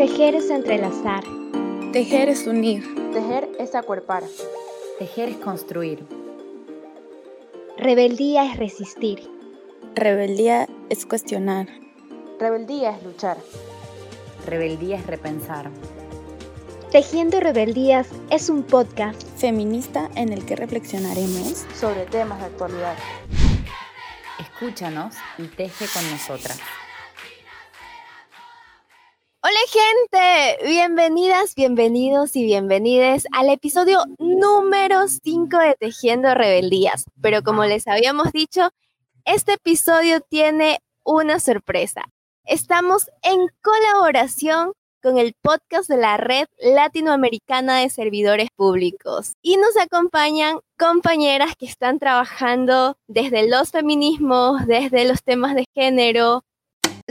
Tejer es entrelazar. Tejer es unir. Tejer es acuerpar. Tejer es construir. Rebeldía es resistir. Rebeldía es cuestionar. Rebeldía es luchar. Rebeldía es repensar. Tejiendo Rebeldías es un podcast feminista en el que reflexionaremos sobre temas de actualidad. Escúchanos y teje con nosotras. Gente, bienvenidas, bienvenidos y bienvenides al episodio número 5 de Tejiendo Rebeldías. Pero como les habíamos dicho, este episodio tiene una sorpresa. Estamos en colaboración con el podcast de la Red Latinoamericana de Servidores Públicos. Y nos acompañan compañeras que están trabajando desde los feminismos, desde los temas de género.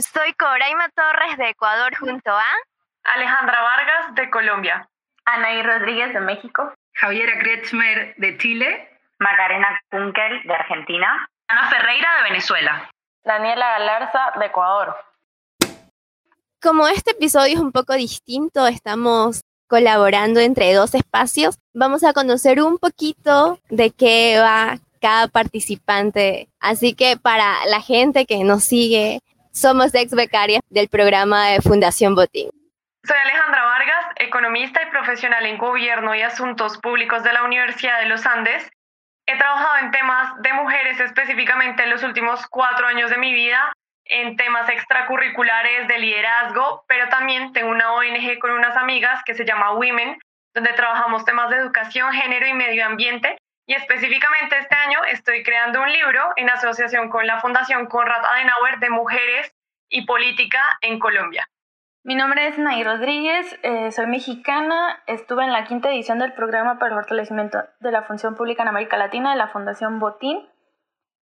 Soy Coraima Torres de Ecuador junto a Alejandra Vargas de Colombia, Anaí Rodríguez de México, Javiera Kretschmer de Chile, Macarena Kunkel de Argentina, Ana Ferreira de Venezuela, Daniela Galarza de Ecuador. Como este episodio es un poco distinto, estamos colaborando entre dos espacios, vamos a conocer un poquito de qué va cada participante. Así que para la gente que nos sigue, somos ex becarias del programa de Fundación Botín. Soy Alejandra Vargas, economista y profesional en gobierno y asuntos públicos de la Universidad de los Andes. He trabajado en temas de mujeres específicamente en los últimos cuatro años de mi vida en temas extracurriculares de liderazgo, pero también tengo una ONG con unas amigas que se llama Women, donde trabajamos temas de educación, género y medio ambiente. Y específicamente este año estoy creando un libro en asociación con la Fundación Conrad Adenauer de Mujeres y Política en Colombia. Mi nombre es Nay Rodríguez, eh, soy mexicana, estuve en la quinta edición del programa para el fortalecimiento de la función pública en América Latina de la Fundación Botín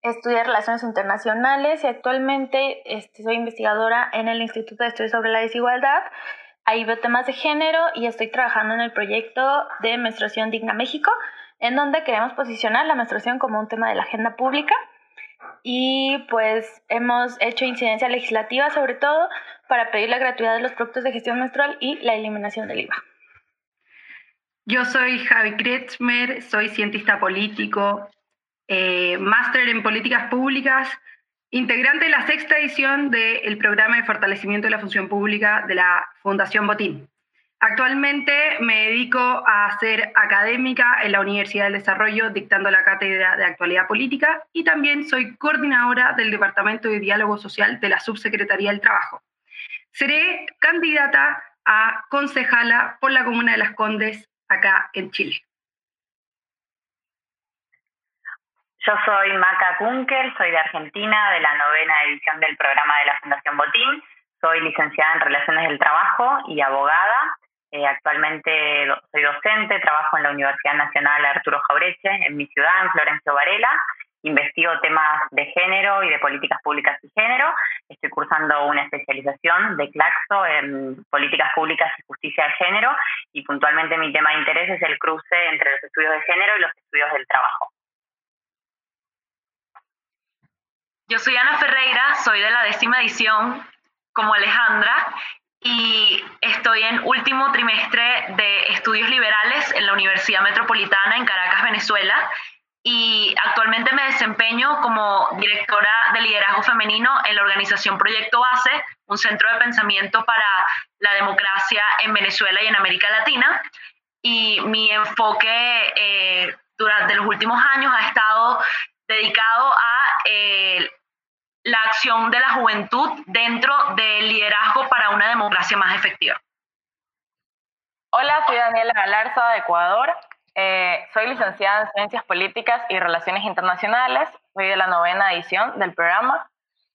estudié Relaciones Internacionales y actualmente este, soy investigadora en el Instituto de Estudios sobre la Desigualdad. Ahí veo temas de género y estoy trabajando en el proyecto de Menstruación Digna México, en donde queremos posicionar la menstruación como un tema de la agenda pública. Y pues hemos hecho incidencia legislativa sobre todo para pedir la gratuidad de los productos de gestión menstrual y la eliminación del IVA. Yo soy Javi Kretschmer, soy cientista político, eh, máster en políticas públicas, integrante de la sexta edición del programa de fortalecimiento de la función pública de la Fundación Botín. Actualmente me dedico a ser académica en la Universidad del Desarrollo, dictando la cátedra de actualidad política y también soy coordinadora del Departamento de Diálogo Social de la Subsecretaría del Trabajo. Seré candidata a concejala por la Comuna de Las Condes, acá en Chile. Yo soy Maca Kunkel, soy de Argentina, de la novena edición del programa de la Fundación Botín. Soy licenciada en Relaciones del Trabajo y abogada. Eh, actualmente soy docente, trabajo en la Universidad Nacional Arturo Jaureche, en mi ciudad, en Florencio Varela. Investigo temas de género y de políticas públicas y género. Estoy cursando una especialización de Claxo en políticas públicas y justicia de género y puntualmente mi tema de interés es el cruce entre los estudios de género y los estudios del trabajo. Yo soy Ana Ferreira, soy de la décima edición como Alejandra y estoy en último trimestre de estudios liberales en la Universidad Metropolitana en Caracas, Venezuela. Y actualmente me desempeño como directora de liderazgo femenino en la organización Proyecto Base, un centro de pensamiento para la democracia en Venezuela y en América Latina. Y mi enfoque eh, durante los últimos años ha estado dedicado a eh, la acción de la juventud dentro del liderazgo para una democracia más efectiva. Hola, soy Daniela Galarza de Ecuador. Eh, soy licenciada en Ciencias Políticas y Relaciones Internacionales. Soy de la novena edición del programa.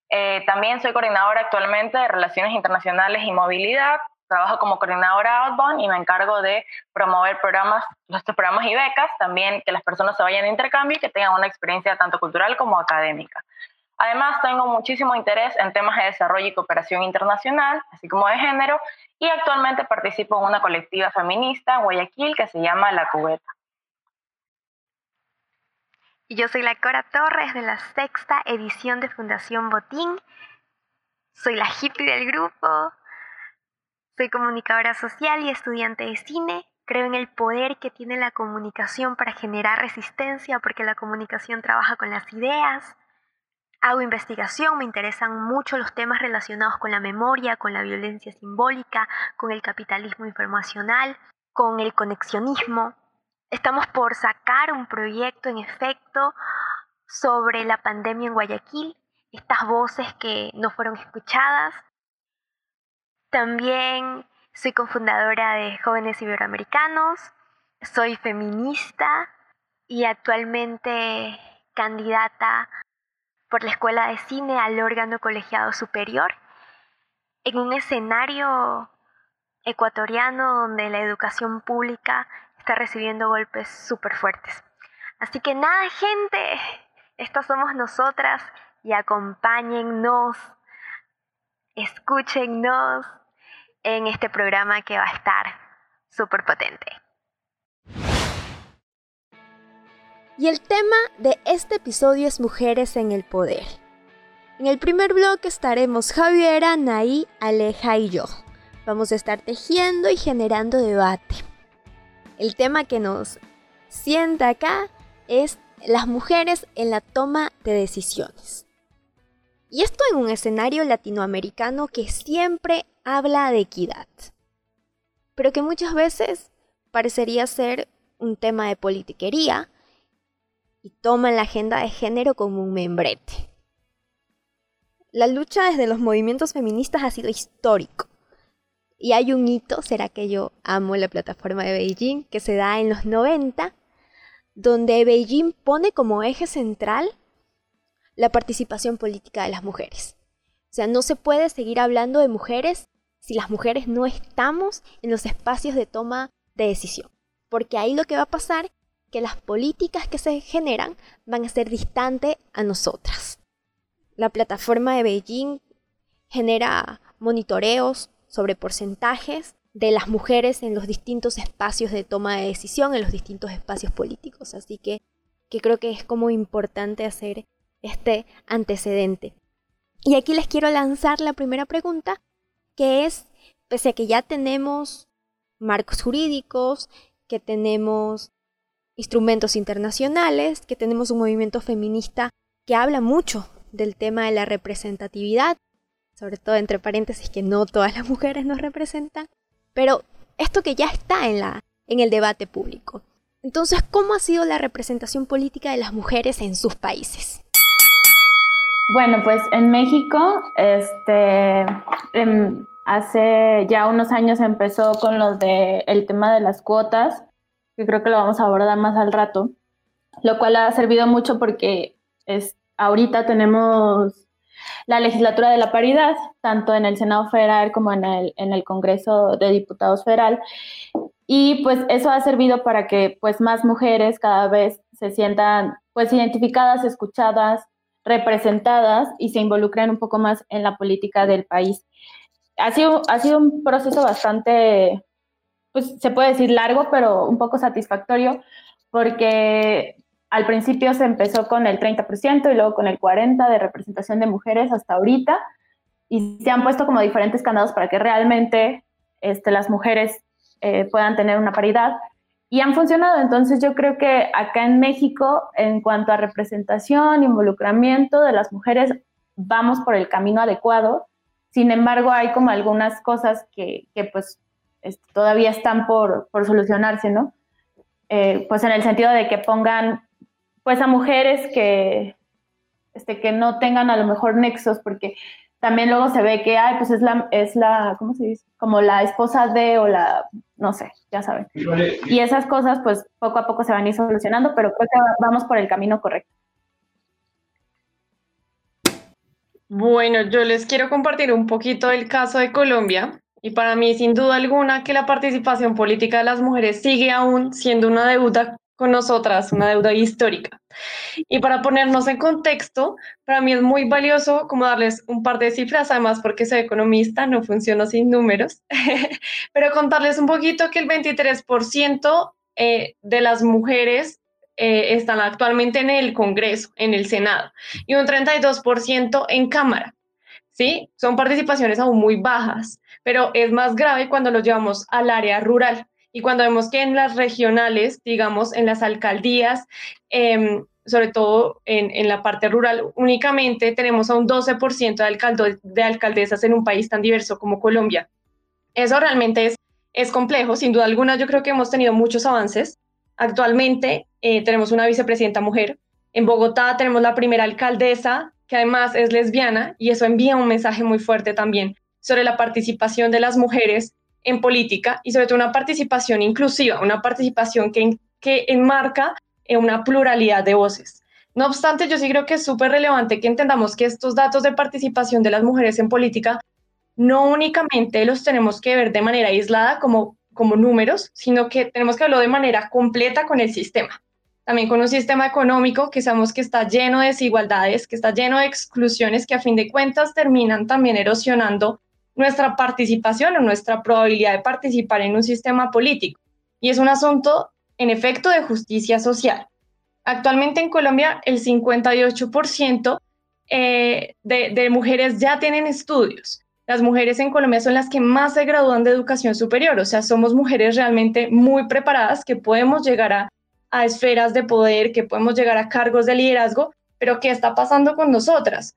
Eh, también soy coordinadora actualmente de Relaciones Internacionales y Movilidad. Trabajo como coordinadora Outbound y me encargo de promover programas, nuestros programas y becas, también que las personas se vayan de intercambio y que tengan una experiencia tanto cultural como académica. Además, tengo muchísimo interés en temas de desarrollo y cooperación internacional, así como de género, y actualmente participo en una colectiva feminista en Guayaquil que se llama La Cubeta. Y yo soy la Cora Torres de la sexta edición de Fundación Botín. Soy la hippie del grupo. Soy comunicadora social y estudiante de cine. Creo en el poder que tiene la comunicación para generar resistencia porque la comunicación trabaja con las ideas. Hago investigación, me interesan mucho los temas relacionados con la memoria, con la violencia simbólica, con el capitalismo informacional, con el conexionismo. Estamos por sacar un proyecto en efecto sobre la pandemia en Guayaquil, estas voces que no fueron escuchadas. También soy cofundadora de Jóvenes Iberoamericanos, soy feminista y actualmente candidata por la Escuela de Cine al órgano colegiado superior en un escenario ecuatoriano donde la educación pública está recibiendo golpes súper fuertes. Así que nada, gente, estas somos nosotras y acompáñennos, escúchennos en este programa que va a estar súper potente. Y el tema de este episodio es Mujeres en el Poder. En el primer bloque estaremos Javiera, Naí, Aleja y yo. Vamos a estar tejiendo y generando debate. El tema que nos sienta acá es las mujeres en la toma de decisiones. Y esto en un escenario latinoamericano que siempre habla de equidad, pero que muchas veces parecería ser un tema de politiquería y toma la agenda de género como un membrete. La lucha desde los movimientos feministas ha sido histórico. Y hay un hito, será que yo amo la plataforma de Beijing, que se da en los 90, donde Beijing pone como eje central la participación política de las mujeres. O sea, no se puede seguir hablando de mujeres si las mujeres no estamos en los espacios de toma de decisión. Porque ahí lo que va a pasar que las políticas que se generan van a ser distantes a nosotras. La plataforma de Beijing genera monitoreos sobre porcentajes de las mujeres en los distintos espacios de toma de decisión, en los distintos espacios políticos. Así que, que creo que es como importante hacer este antecedente. Y aquí les quiero lanzar la primera pregunta, que es, pese a que ya tenemos marcos jurídicos, que tenemos instrumentos internacionales, que tenemos un movimiento feminista que habla mucho del tema de la representatividad, sobre todo entre paréntesis que no todas las mujeres nos representan, pero esto que ya está en, la, en el debate público. Entonces, ¿cómo ha sido la representación política de las mujeres en sus países? Bueno, pues en México, este, em, hace ya unos años empezó con lo de el tema de las cuotas que creo que lo vamos a abordar más al rato, lo cual ha servido mucho porque es, ahorita tenemos la legislatura de la paridad, tanto en el Senado Federal como en el, en el Congreso de Diputados Federal. Y pues eso ha servido para que pues más mujeres cada vez se sientan pues identificadas, escuchadas, representadas y se involucren un poco más en la política del país. Ha sido, ha sido un proceso bastante pues se puede decir largo, pero un poco satisfactorio, porque al principio se empezó con el 30% y luego con el 40% de representación de mujeres hasta ahorita, y se han puesto como diferentes candados para que realmente este, las mujeres eh, puedan tener una paridad. Y han funcionado. Entonces yo creo que acá en México, en cuanto a representación, involucramiento de las mujeres, vamos por el camino adecuado. Sin embargo, hay como algunas cosas que, que pues todavía están por, solucionarse, ¿no? Eh, pues en el sentido de que pongan pues a mujeres que, este, que no tengan a lo mejor nexos, porque también luego se ve que, ay, pues es la, es la, ¿cómo se dice? Como la esposa de o la, no sé, ya saben. Y esas cosas, pues poco a poco se van a ir solucionando, pero creo que vamos por el camino correcto. Bueno, yo les quiero compartir un poquito el caso de Colombia. Y para mí, sin duda alguna, que la participación política de las mujeres sigue aún siendo una deuda con nosotras, una deuda histórica. Y para ponernos en contexto, para mí es muy valioso como darles un par de cifras, además porque soy economista, no funciono sin números, pero contarles un poquito que el 23% eh, de las mujeres eh, están actualmente en el Congreso, en el Senado, y un 32% en Cámara. ¿sí? Son participaciones aún muy bajas, pero es más grave cuando lo llevamos al área rural y cuando vemos que en las regionales, digamos, en las alcaldías, em, sobre todo en, la parte rural, únicamente tenemos a un 12% de, de alcaldesas en un país tan diverso como Colombia. Eso realmente es, es complejo, sin duda alguna yo creo que hemos tenido muchos avances. Actualmente eh, tenemos una vicepresidenta mujer. En Bogotá tenemos la primera alcaldesa, que además es lesbiana, y eso envía un mensaje muy fuerte también sobre la participación de las mujeres en política y sobre todo una participación inclusiva, una participación que, que enmarca en una pluralidad de voces. No obstante, yo sí creo que es súper relevante que entendamos que estos datos de participación de las mujeres en política no únicamente los tenemos que ver de manera aislada como, como números, sino que tenemos que verlo de manera completa con el sistema. También con un sistema económico que sabemos que está lleno de desigualdades, que está lleno de exclusiones que a fin de cuentas terminan también erosionando nuestra participación o nuestra probabilidad de participar en un sistema político. Y es un asunto, en efecto, de justicia social. Actualmente en Colombia, el 58% eh, de, de mujeres ya tienen estudios. Las mujeres en Colombia son las que más se gradúan de educación superior, o sea, somos mujeres realmente muy preparadas que podemos llegar a, a esferas de poder, que podemos llegar a cargos de liderazgo, pero ¿qué está pasando con nosotras?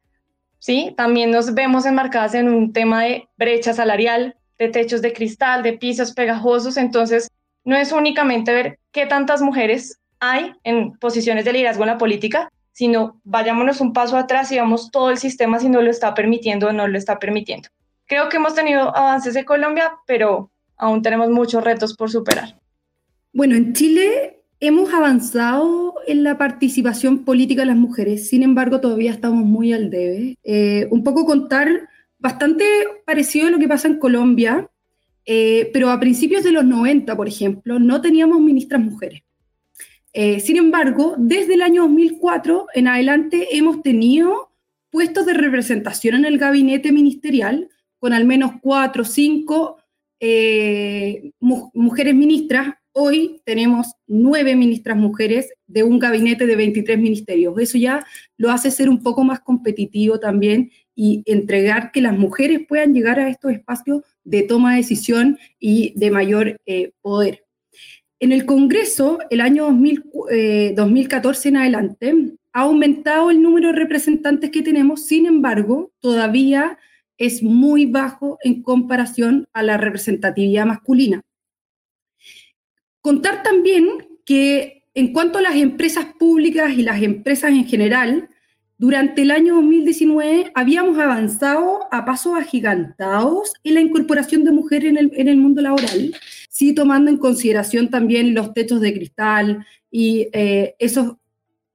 ¿Sí? También nos vemos enmarcadas en un tema de brecha salarial, de techos de cristal, de pisos pegajosos, entonces no es únicamente ver qué tantas mujeres hay en posiciones de liderazgo en la política, sino vayámonos un paso atrás y vamos todo el sistema si no lo está permitiendo o no lo está permitiendo. Creo que hemos tenido avances en Colombia, pero aún tenemos muchos retos por superar. Bueno, en Chile Hemos avanzado en la participación política de las mujeres, sin embargo todavía estamos muy al debe. Eh, un poco contar bastante parecido a lo que pasa en Colombia, eh, pero a principios de los 90, por ejemplo, no teníamos ministras mujeres. Eh, sin embargo, desde el año 2004 en adelante hemos tenido puestos de representación en el gabinete ministerial con al menos cuatro o cinco mujeres ministras Hoy tenemos nueve ministras mujeres de un gabinete de 23 ministerios. Eso ya lo hace ser un poco más competitivo también y entregar que las mujeres puedan llegar a estos espacios de toma de decisión y de mayor eh, poder. En el Congreso, el año 2014 eh, en adelante, ha aumentado el número de representantes que tenemos, sin embargo, todavía es muy bajo en comparación a la representatividad masculina. Contar también que en cuanto a las empresas públicas y las empresas en general, durante el año 2019 habíamos avanzado a pasos agigantados en la incorporación de mujeres en el, mundo laboral, sí tomando en consideración también los techos de cristal y eh, esos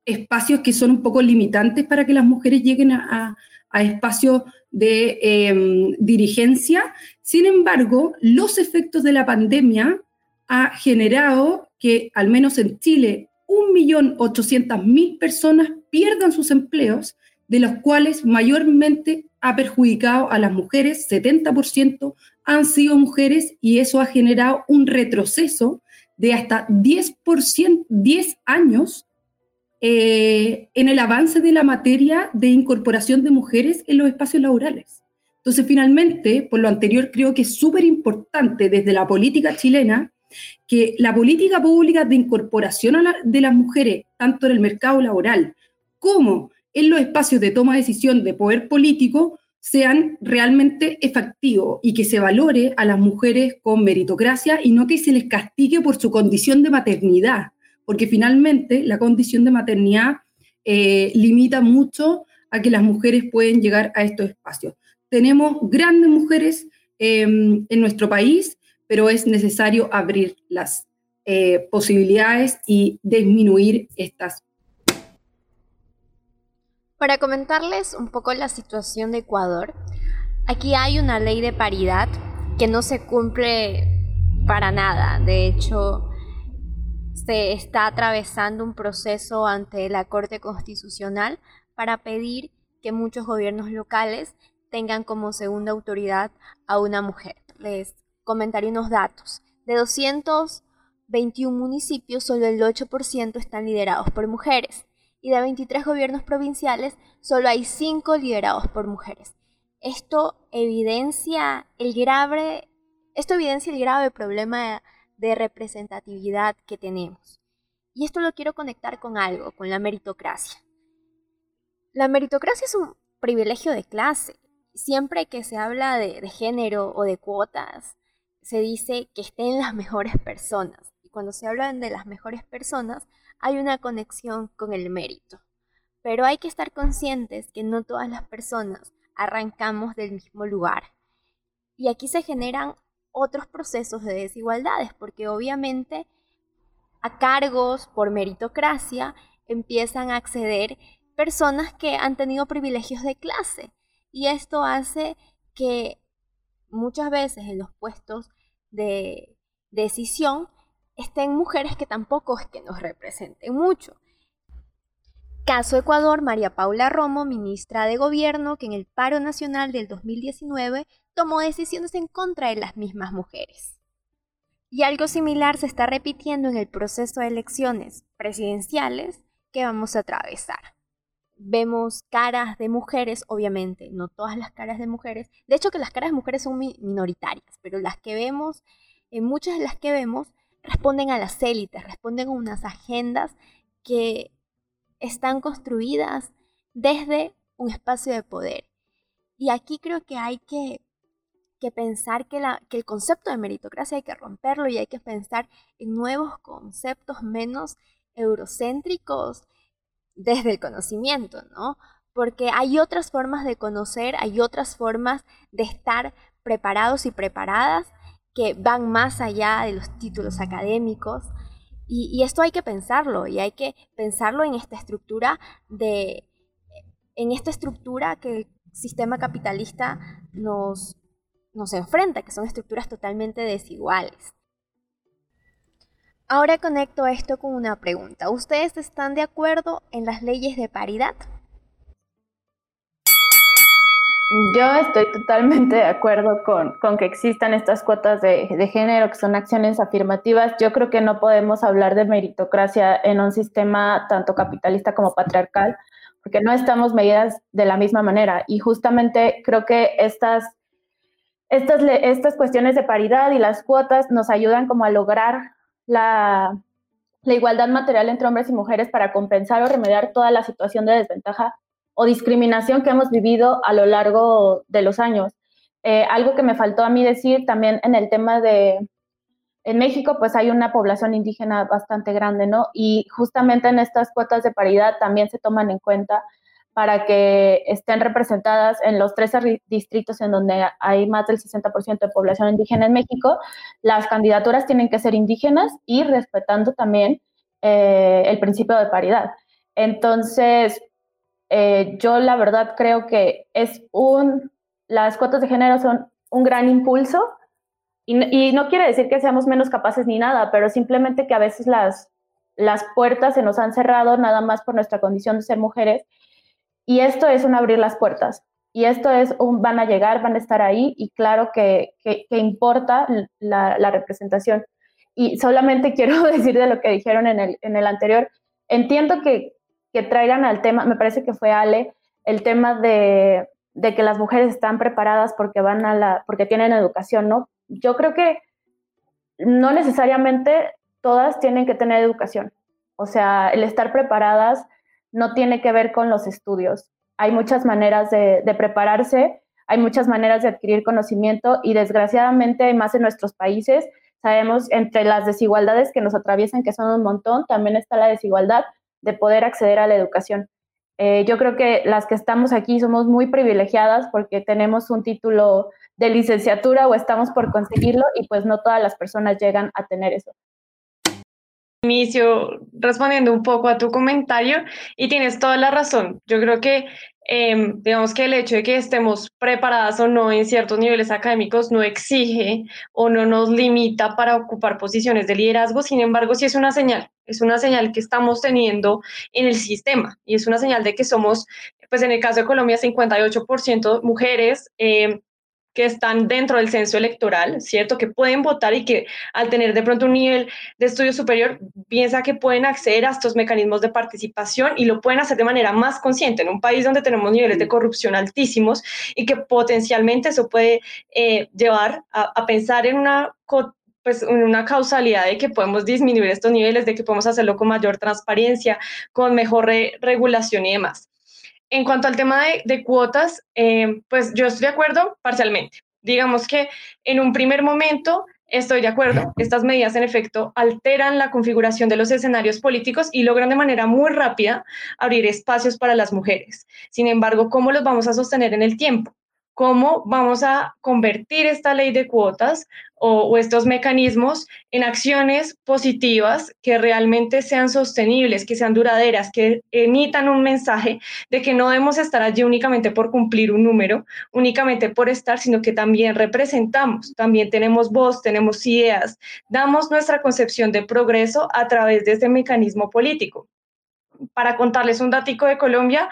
espacios que son un poco limitantes para que las mujeres lleguen a, espacios de em, dirigencia. Sin embargo, los efectos de la pandemia ha generado que, al menos en Chile, 1.800.000 personas pierdan sus empleos, de los cuales mayormente ha perjudicado a las mujeres, 70% han sido mujeres y eso ha generado un retroceso de hasta 10%, 10 años eh, en el avance de la materia de incorporación de mujeres en los espacios laborales. Entonces, finalmente, por lo anterior, creo que es súper importante desde la política chilena que la política pública de incorporación de las mujeres, tanto en el mercado laboral como en los espacios de toma de decisión de poder político, sean realmente efectivos y que se valore a las mujeres con meritocracia y no que se les castigue por su condición de maternidad, porque finalmente la condición de maternidad eh, limita mucho a que las mujeres pueden llegar a estos espacios. Tenemos grandes mujeres em, en nuestro país pero es necesario abrir las eh, posibilidades y disminuir estas. Para comentarles un poco la situación de Ecuador, aquí hay una ley de paridad que no se cumple para nada. De hecho, se está atravesando un proceso ante la Corte Constitucional para pedir que muchos gobiernos locales tengan como segunda autoridad a una mujer. Comentaré unos datos. De 221 municipios, solo el 8% están liderados por mujeres. Y de 23 gobiernos provinciales, solo hay 5 liderados por mujeres. Esto evidencia el grave, esto evidencia el grave problema de representatividad que tenemos. Y esto lo quiero conectar con algo, con la meritocracia. La meritocracia es un privilegio de clase. Siempre que se habla de, de género o de cuotas, se dice que estén las mejores personas. Y cuando se habla de las mejores personas, hay una conexión con el mérito. Pero hay que estar conscientes que no todas las personas arrancamos del mismo lugar. Y aquí se generan otros procesos de desigualdades, porque obviamente a cargos por meritocracia empiezan a acceder personas que han tenido privilegios de clase. Y esto hace que muchas veces en los puestos de decisión estén mujeres que tampoco es que nos representen mucho. Caso Ecuador, María Paula Romo, ministra de Gobierno, que en el paro nacional del 2019 tomó decisiones en contra de las mismas mujeres. Y algo similar se está repitiendo en el proceso de elecciones presidenciales que vamos a atravesar. Vemos caras de mujeres, obviamente, no todas las caras de mujeres. De hecho, que las caras de mujeres son minoritarias, pero las que vemos, en muchas de las que vemos, responden a las élites, responden a unas agendas que están construidas desde un espacio de poder. Y aquí creo que hay que, pensar que, que el concepto de meritocracia hay que romperlo y hay que pensar en nuevos conceptos menos eurocéntricos desde el conocimiento, ¿no? Porque hay otras formas de conocer, hay otras formas de estar preparados y preparadas que van más allá de los títulos académicos. Y, esto hay que pensarlo, y hay que pensarlo en esta estructura de, en esta estructura que el sistema capitalista nos, nos enfrenta, que son estructuras totalmente desiguales. Ahora conecto esto con una pregunta. ¿Ustedes están de acuerdo en las leyes de paridad? Yo estoy totalmente de acuerdo con, que existan estas cuotas de, género, que son acciones afirmativas. Yo creo que no podemos hablar de meritocracia en un sistema tanto capitalista como patriarcal, porque no estamos medidas de la misma manera. Y justamente creo que estas, estas, estas cuestiones de paridad y las cuotas nos ayudan como a lograr la, igualdad material entre hombres y mujeres para compensar o remediar toda la situación de desventaja o discriminación que hemos vivido a lo largo de los años. Eh, algo que me faltó a mí decir también en el tema de, en México pues hay una población indígena bastante grande, ¿no? Y justamente en estas cuotas de paridad también se toman en cuenta para que estén representadas en los 13 distritos en donde hay más del 60% de población indígena en México, las candidaturas tienen que ser indígenas y respetando también eh, el principio de paridad. Entonces, eh, yo la verdad creo que es un, las cuotas de género son un gran impulso y, no quiere decir que seamos menos capaces ni nada, pero simplemente que a veces las, las puertas se nos han cerrado nada más por nuestra condición de ser mujeres y esto es un abrir las puertas. Y esto es un van a llegar, van a estar ahí y claro que, que, importa la, representación. Y solamente quiero decir de lo que dijeron en el, en el anterior, entiendo que, que traigan al tema, me parece que fue Ale, el tema de, que las mujeres están preparadas porque van a la, porque tienen educación, ¿no? Yo creo que no necesariamente todas tienen que tener educación. O sea, el estar preparadas no tiene que ver con los estudios. Hay muchas maneras de, prepararse, hay muchas maneras de adquirir conocimiento y desgraciadamente, más en nuestros países, sabemos entre las desigualdades que nos atraviesan, que son un montón, también está la desigualdad de poder acceder a la educación. Eh, yo creo que las que estamos aquí somos muy privilegiadas porque tenemos un título de licenciatura o estamos por conseguirlo y pues no todas las personas llegan a tener eso. Inicio respondiendo un poco a tu comentario y tienes toda la razón. Yo creo que Em, digamos que el hecho de que estemos preparadas o no en ciertos niveles académicos no exige o no nos limita para ocupar posiciones de liderazgo, sin embargo, sí es una señal, es una señal que estamos teniendo en el sistema y es una señal de que somos, pues en el caso de Colombia, 58% mujeres. Em, que están dentro del censo electoral, ¿cierto? Que pueden votar y que al tener de pronto un nivel de estudio superior, piensa que pueden acceder a estos mecanismos de participación y lo pueden hacer de manera más consciente en un país donde tenemos niveles de corrupción altísimos y que potencialmente eso puede eh, llevar a, pensar en una pues una causalidad de que podemos disminuir estos niveles, de que podemos hacerlo con mayor transparencia, con mejor regulación y demás. En cuanto al tema de, cuotas, eh, pues yo estoy de acuerdo parcialmente. Digamos que en un primer momento estoy de acuerdo, estas medidas en efecto alteran la configuración de los escenarios políticos y logran de manera muy rápida abrir espacios para las mujeres. Sin embargo, ¿cómo los vamos a sostener en el tiempo? Cómo vamos a convertir esta ley de cuotas o, estos mecanismos en acciones positivas que realmente sean sostenibles, que sean duraderas, que emitan un mensaje de que no debemos estar allí únicamente por cumplir un número, únicamente por estar, sino que también representamos, también tenemos voz, tenemos ideas, damos nuestra concepción de progreso a través de este mecanismo político para contarles un datico de Colombia,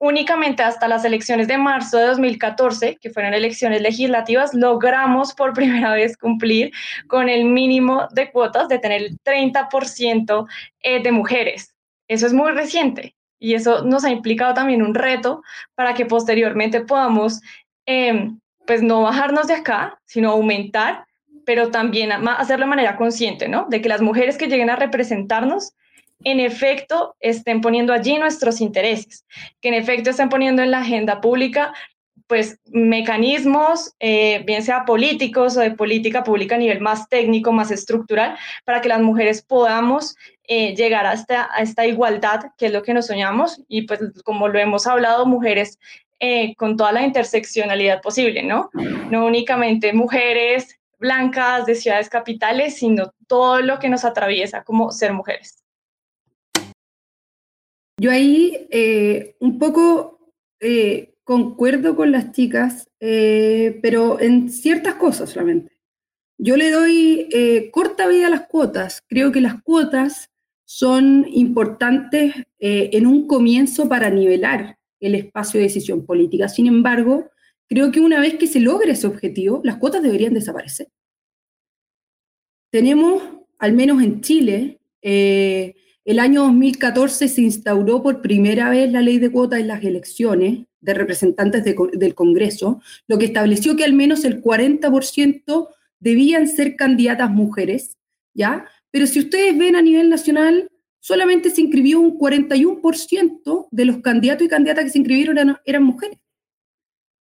únicamente hasta las elecciones de marzo de 2014, que fueron elecciones legislativas, logramos por primera vez cumplir con el mínimo de cuotas de tener el 30% eh, de mujeres. Eso es muy reciente y eso nos ha implicado también un reto para que posteriormente podamos, em, pues no bajarnos de acá, sino aumentar, pero también hacerlo de manera consciente, ¿no? De que las mujeres que lleguen a representarnos en efecto estén poniendo allí nuestros intereses, que en efecto estén poniendo en la agenda pública pues mecanismos, eh, bien sea políticos o de política pública a nivel más técnico, más estructural, para que las mujeres podamos eh, llegar a esta, igualdad, que es lo que nos soñamos, y pues como lo hemos hablado, mujeres eh, con toda la interseccionalidad posible, ¿no? No únicamente mujeres blancas de ciudades capitales, sino todo lo que nos atraviesa como ser mujeres. Yo ahí eh, un poco eh, concuerdo con las chicas, eh, pero en ciertas cosas solamente. Yo le doy corta vida a las cuotas. Creo que las cuotas son importantes en un comienzo para nivelar el espacio de decisión política. Sin embargo, creo que una vez que se logre ese objetivo, las cuotas deberían desaparecer. Tenemos, al menos en Chile, el año 2014 se instauró por primera vez la ley de cuotas en las elecciones de representantes del Congreso, lo que estableció que al menos el 40% debían ser candidatas mujeres, ¿ya? Pero si ustedes ven a nivel nacional, solamente se inscribió un 41% de los candidatos y candidatas que se inscribieron eran, eran mujeres.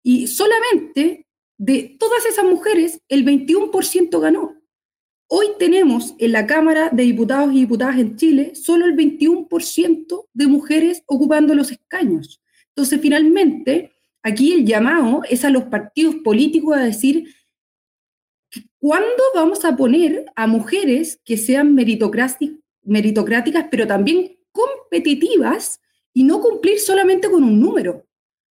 Y solamente de todas esas mujeres, el 21% ganó. Hoy tenemos en la Cámara de Diputados y Diputadas en Chile solo el 21% de mujeres ocupando los escaños. Entonces, finalmente, aquí el llamado es a los partidos políticos a decir, ¿cuándo vamos a poner a mujeres que sean meritocráticas, pero también competitivas y no cumplir solamente con un número?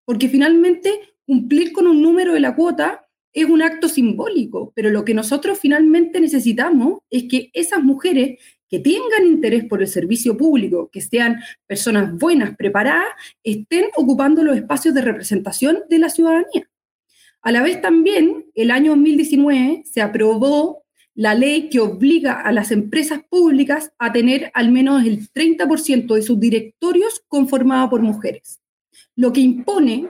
Porque finalmente cumplir con un número de la cuota es un acto simbólico, pero lo que nosotros finalmente necesitamos es que esas mujeres que tengan interés por el servicio público, que sean personas buenas, preparadas, estén ocupando los espacios de representación de la ciudadanía. A la vez también, el año 2019 se aprobó la ley que obliga a las empresas públicas a tener al menos el 30% de sus directorios conformados por mujeres, lo que impone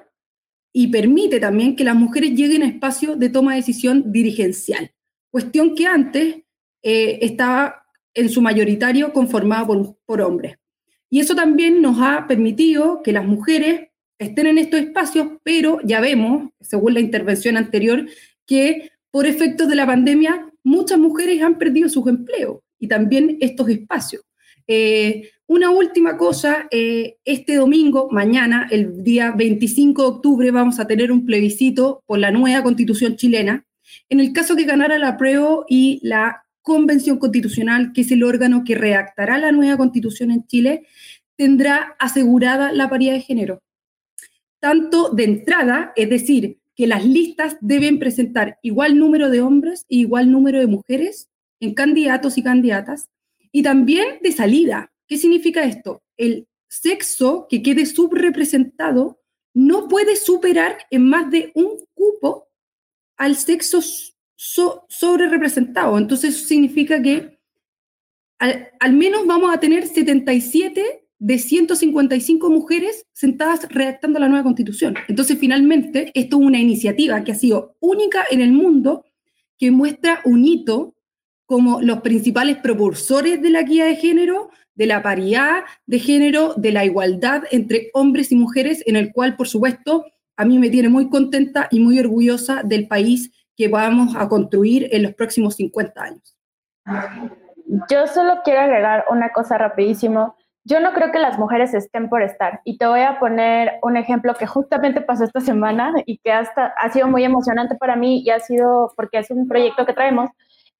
y permite también que las mujeres lleguen a espacios de toma de decisión dirigencial, cuestión que antes eh, estaba en su mayoritario conformada por, por hombres. Y eso también nos ha permitido que las mujeres estén en estos espacios, pero ya vemos, según la intervención anterior, que por efectos de la pandemia muchas mujeres han perdido sus empleos y también estos espacios. Eh, una última cosa, eh, este domingo, mañana, el día 25 de octubre, vamos a tener un plebiscito por la nueva constitución chilena. En el caso que ganara la prueba y la convención constitucional, que es el órgano que redactará la nueva constitución en Chile, tendrá asegurada la paridad de género. Tanto de entrada, es decir, que las listas deben presentar igual número de hombres e igual número de mujeres en candidatos y candidatas, y también de salida. ¿Qué significa esto? El sexo que quede subrepresentado no puede superar en más de un cupo al sexo sobre representado. Entonces eso significa que al, al, menos vamos a tener 77 de 155 mujeres sentadas redactando la nueva constitución. Entonces finalmente esto es una iniciativa que ha sido única en el mundo, que muestra un hito como los principales propulsores de la guía de género, de la paridad de género, de la igualdad entre hombres y mujeres, en el cual, por supuesto, a mí me tiene muy contenta y muy orgullosa del país que vamos a construir en los próximos 50 años. Yo solo quiero agregar una cosa rapidísimo. Yo no creo que las mujeres estén por estar. Y te voy a poner un ejemplo que justamente pasó esta semana y que hasta ha sido muy emocionante para mí y ha sido porque es un proyecto que traemos.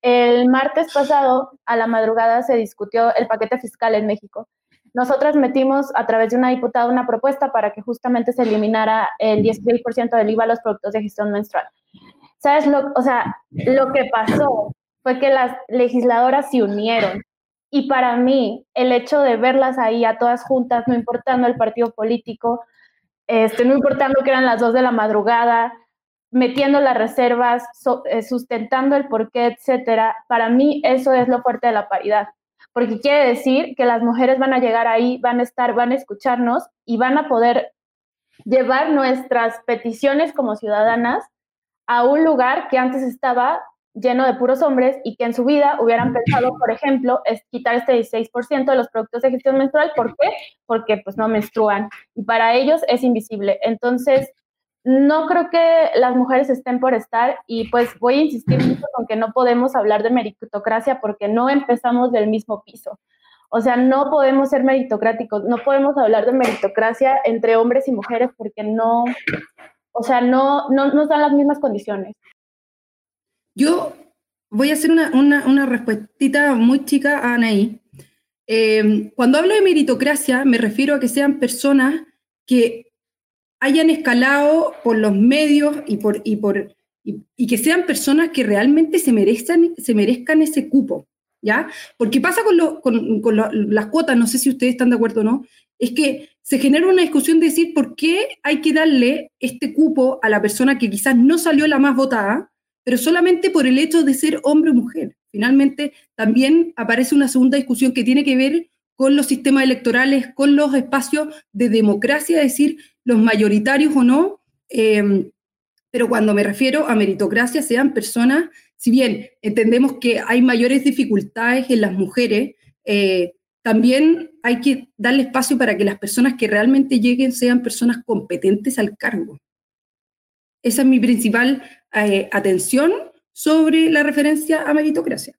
El martes pasado, a la madrugada, se discutió el paquete fiscal en México. Nosotras metimos a través de una diputada una propuesta para que justamente se eliminara el 10% del IVA a los productos de gestión menstrual. ¿Sabes? Lo, o sea, lo que pasó fue que las legisladoras se unieron. Y para mí, el hecho de verlas ahí a todas juntas, no importando el partido político, este, no importando que eran las dos de la madrugada, metiendo las reservas, eh, sustentando el porqué, etcétera, para mí eso es lo fuerte de la paridad porque quiere decir que las mujeres van a llegar ahí, van a estar, van a escucharnos y van a poder llevar nuestras peticiones como ciudadanas a un lugar que antes estaba lleno de puros hombres y que en su vida hubieran pensado, por ejemplo, es quitar este 16% de los productos de gestión menstrual. ¿Por qué? Porque pues no menstruan y para ellos es invisible. Entonces, no creo que las mujeres estén por estar y pues voy a insistir mucho con que no podemos hablar de meritocracia porque no empezamos del mismo piso. O sea, no podemos ser meritocráticos, no podemos hablar de meritocracia entre hombres y mujeres porque no, o sea, no, no nos dan las mismas condiciones. Yo voy a hacer una, una, muy chica a Anaí. Eh, cuando hablo de meritocracia, me refiero a que sean personas que hayan escalado por los medios y, por, y, por, y, que sean personas que realmente se merezcan, se merezcan ese cupo, ¿ya? Porque pasa con, lo, con, con las cuotas, no sé si ustedes están de acuerdo o no, es que se genera una discusión de decir por qué hay que darle este cupo a la persona que quizás no salió la más votada, pero solamente por el hecho de ser hombre o mujer. Finalmente, también aparece una segunda discusión que tiene que ver con los sistemas electorales, con los espacios de democracia, es decir, los mayoritarios o no, em, pero cuando me refiero a meritocracia, sean personas, si bien entendemos que hay mayores dificultades en las mujeres, eh, también hay que darle espacio para que las personas que realmente lleguen sean personas competentes al cargo. Esa es mi principal eh, atención sobre la referencia a meritocracia.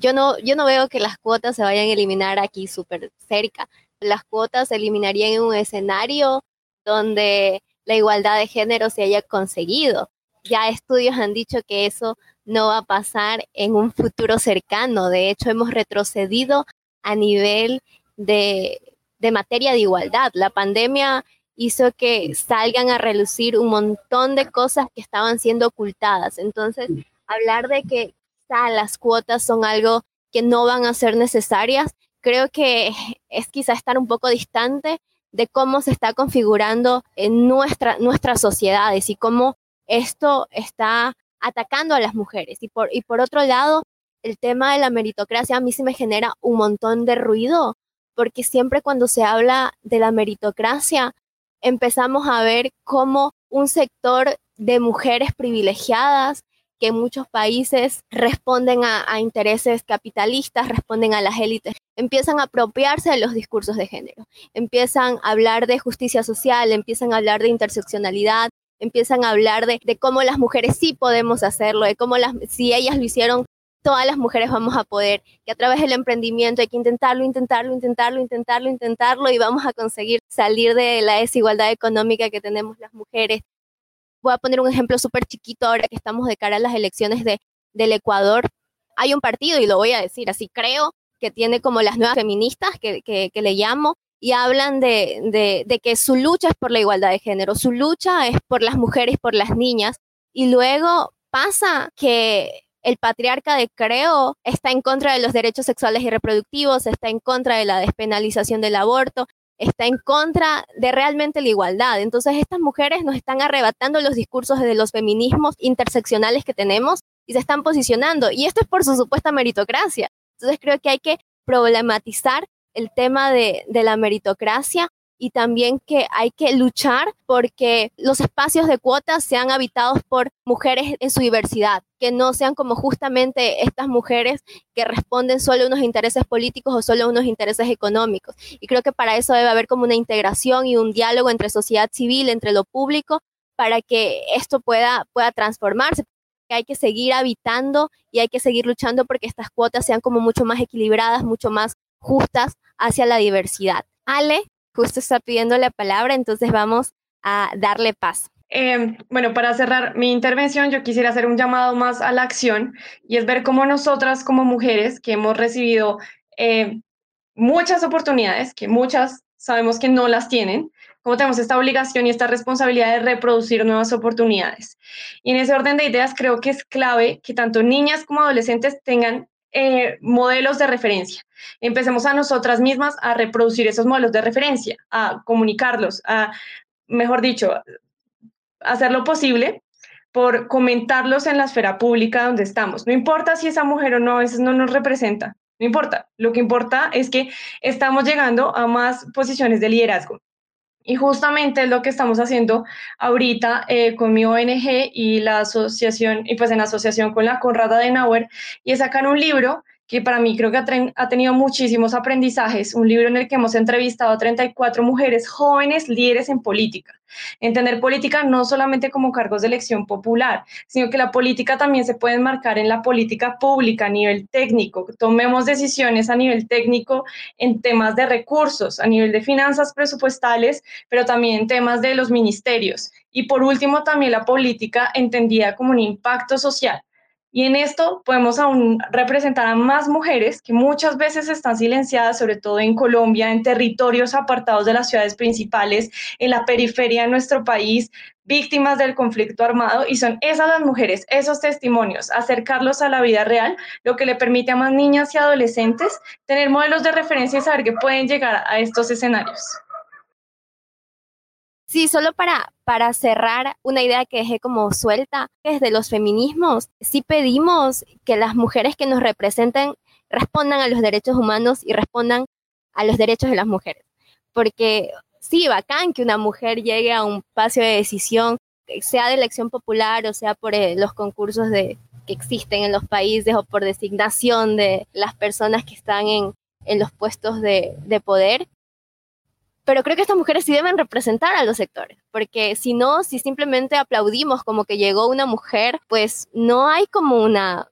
Yo no, yo no veo que las cuotas se vayan a eliminar aquí súper cerca. Las cuotas se eliminarían en un escenario donde la igualdad de género se haya conseguido. Ya estudios han dicho que eso no va a pasar en un futuro cercano. De hecho, hemos retrocedido a nivel de, de materia de igualdad. La pandemia hizo que salgan a relucir un montón de cosas que estaban siendo ocultadas. Entonces, hablar de que las cuotas son algo que no van a ser necesarias, creo que es quizá estar un poco distante de cómo se está configurando en nuestra, nuestras sociedades y cómo esto está atacando a las mujeres. Y por, y por otro lado, el tema de la meritocracia a mí sí me genera un montón de ruido, porque siempre cuando se habla de la meritocracia, empezamos a ver cómo un sector de mujeres privilegiadas que muchos países responden a, intereses capitalistas, responden a las élites, empiezan a apropiarse de los discursos de género, empiezan a hablar de justicia social, empiezan a hablar de interseccionalidad, empiezan a hablar de, cómo las mujeres sí podemos hacerlo, de cómo las, si ellas lo hicieron, todas las mujeres vamos a poder, que a través del emprendimiento hay que intentarlo, intentarlo, intentarlo, intentarlo, intentarlo y vamos a conseguir salir de la desigualdad económica que tenemos las mujeres, Voy a poner un ejemplo súper chiquito ahora que estamos de cara a las elecciones de, del Ecuador. Hay un partido, y lo voy a decir así, creo que tiene como las nuevas feministas, que, que, le llamo, y hablan de, de, de, que su lucha es por la igualdad de género, su lucha es por las mujeres, por las niñas, y luego pasa que el patriarca de Creo está en contra de los derechos sexuales y reproductivos, está en contra de la despenalización del aborto, está en contra de realmente la igualdad. Entonces estas mujeres nos están arrebatando los discursos de los feminismos interseccionales que tenemos y se están posicionando. Y esto es por su supuesta meritocracia. Entonces creo que hay que problematizar el tema de, de la meritocracia y también que hay que luchar porque los espacios de cuotas sean habitados por mujeres en su diversidad, que no sean como justamente estas mujeres que responden solo a unos intereses políticos o solo a unos intereses económicos. Y creo que para eso debe haber como una integración y un diálogo entre sociedad civil, entre lo público, para que esto pueda, pueda transformarse. Hay que seguir habitando y hay que seguir luchando porque estas cuotas sean como mucho más equilibradas, mucho más justas hacia la diversidad. Ale, justo está pidiendo la palabra, entonces vamos a darle paso. Eh, bueno, para cerrar mi intervención, yo quisiera hacer un llamado más a la acción y es ver cómo nosotras como mujeres que hemos recibido eh, muchas oportunidades, que muchas sabemos que no las tienen, cómo tenemos esta obligación y esta responsabilidad de reproducir nuevas oportunidades. Y en ese orden de ideas creo que es clave que tanto niñas como adolescentes tengan eh, modelos de referencia. Empecemos a nosotras mismas a reproducir esos modelos de referencia, a comunicarlos, a, mejor dicho, hacer lo posible por comentarlos en la esfera pública donde estamos. No importa si esa mujer o no, veces no nos representa, no importa. Lo que importa es que estamos llegando a más posiciones de liderazgo. Y justamente es lo que estamos haciendo ahorita eh, con mi ONG y la asociación, y pues en asociación con la Conrad Adenauer, y es sacar un libro que para mí creo que ha, tenido muchísimos aprendizajes, un libro en el que hemos entrevistado a 34 mujeres jóvenes líderes en política. Entender política no solamente como cargos de elección popular, sino que la política también se puede enmarcar en la política pública a nivel técnico. Tomemos decisiones a nivel técnico en temas de recursos, a nivel de finanzas presupuestales, pero también en temas de los ministerios. Y por último, también la política entendida como un impacto social y en esto podemos aún representar a más mujeres que muchas veces están silenciadas, sobre todo en Colombia, en territorios apartados de las ciudades principales, en la periferia de nuestro país, víctimas del conflicto armado. Y son esas las mujeres, esos testimonios, acercarlos a la vida real, lo que le permite a más niñas y adolescentes tener modelos de referencia y saber que pueden llegar a estos escenarios. Sí, solo para, para cerrar una idea que dejé como suelta, desde los feminismos, sí pedimos que las mujeres que nos representen respondan a los derechos humanos y respondan a los derechos de las mujeres. Porque sí, bacán que una mujer llegue a un espacio de decisión, sea de elección popular o sea por eh, los concursos de, que existen en los países o por designación de las personas que están en, en los puestos de, de poder, pero creo que estas mujeres sí deben representar a los sectores, porque si no, si simplemente aplaudimos como que llegó una mujer, pues no hay como una,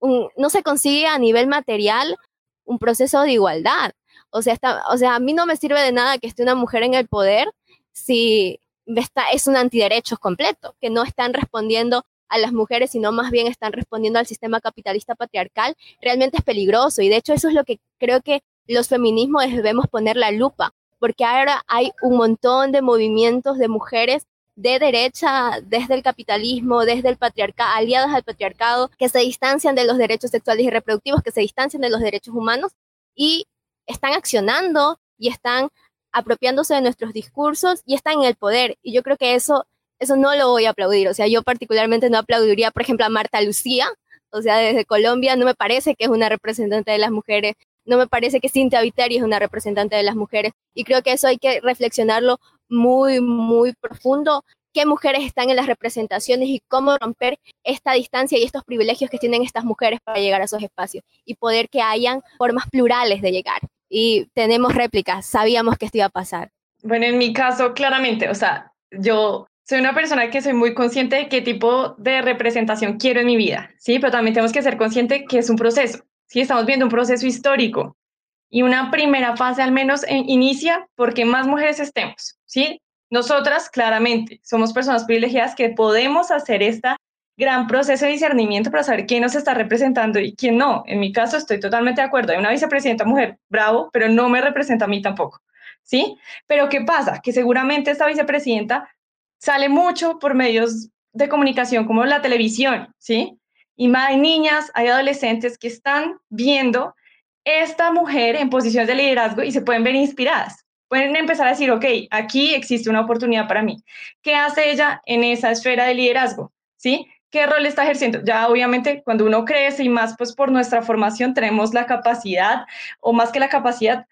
no se consigue a nivel material un proceso de igualdad. O sea, o sea, a mí no me sirve de nada que esté una mujer en el poder si está, es un antiderechos completo, que no están respondiendo a las mujeres, sino más bien están respondiendo al sistema capitalista patriarcal, realmente es peligroso. Y de hecho eso es lo que creo que los feminismos debemos poner la lupa, porque ahora hay un montón de movimientos de mujeres de derecha desde el capitalismo, desde el patriarcado, aliadas al patriarcado, que se distancian de los derechos sexuales y reproductivos, que se distancian de los derechos humanos y están accionando y están apropiándose de nuestros discursos y están en el poder. Y yo creo que eso, eso no lo voy a aplaudir. O sea, yo particularmente no aplaudiría, por ejemplo, a Marta Lucía. O sea, desde Colombia no me parece que es una representante de las mujeres no me parece que Cintia Viteri es una representante de las mujeres y creo que eso hay que reflexionarlo muy, muy profundo qué mujeres están en las representaciones y cómo romper esta distancia y estos privilegios que tienen estas mujeres para llegar a esos espacios y poder que hayan formas plurales de llegar. Y tenemos réplicas, sabíamos que esto iba a pasar. Bueno, en mi caso, claramente, o sea, yo soy una persona que soy muy consciente de qué tipo de representación quiero en mi vida, ¿sí? Pero también tenemos que ser conscientes que es un proceso. Sí, estamos viendo un proceso histórico y una primera fase al menos eh, inicia porque más mujeres estemos, ¿sí? Nosotras claramente somos personas privilegiadas que podemos hacer este gran proceso de discernimiento para saber quién nos está representando y quién no. En mi caso estoy totalmente de acuerdo. Hay una vicepresidenta mujer, bravo, pero no me representa a mí tampoco, ¿sí? Pero ¿qué pasa? Que seguramente esta vicepresidenta sale mucho por medios de comunicación como la televisión, ¿sí? Y hay niñas, hay adolescentes que están viendo esta mujer en posiciones de liderazgo y se pueden ver inspiradas. pueden empezar a decir, ok, aquí existe una oportunidad para mí. ¿Qué hace ella en esa esfera de liderazgo? ¿Sí? ¿Qué rol está ejerciendo? Ya obviamente cuando uno crece y más pues por nuestra formación tenemos la capacidad o más que la capacidad,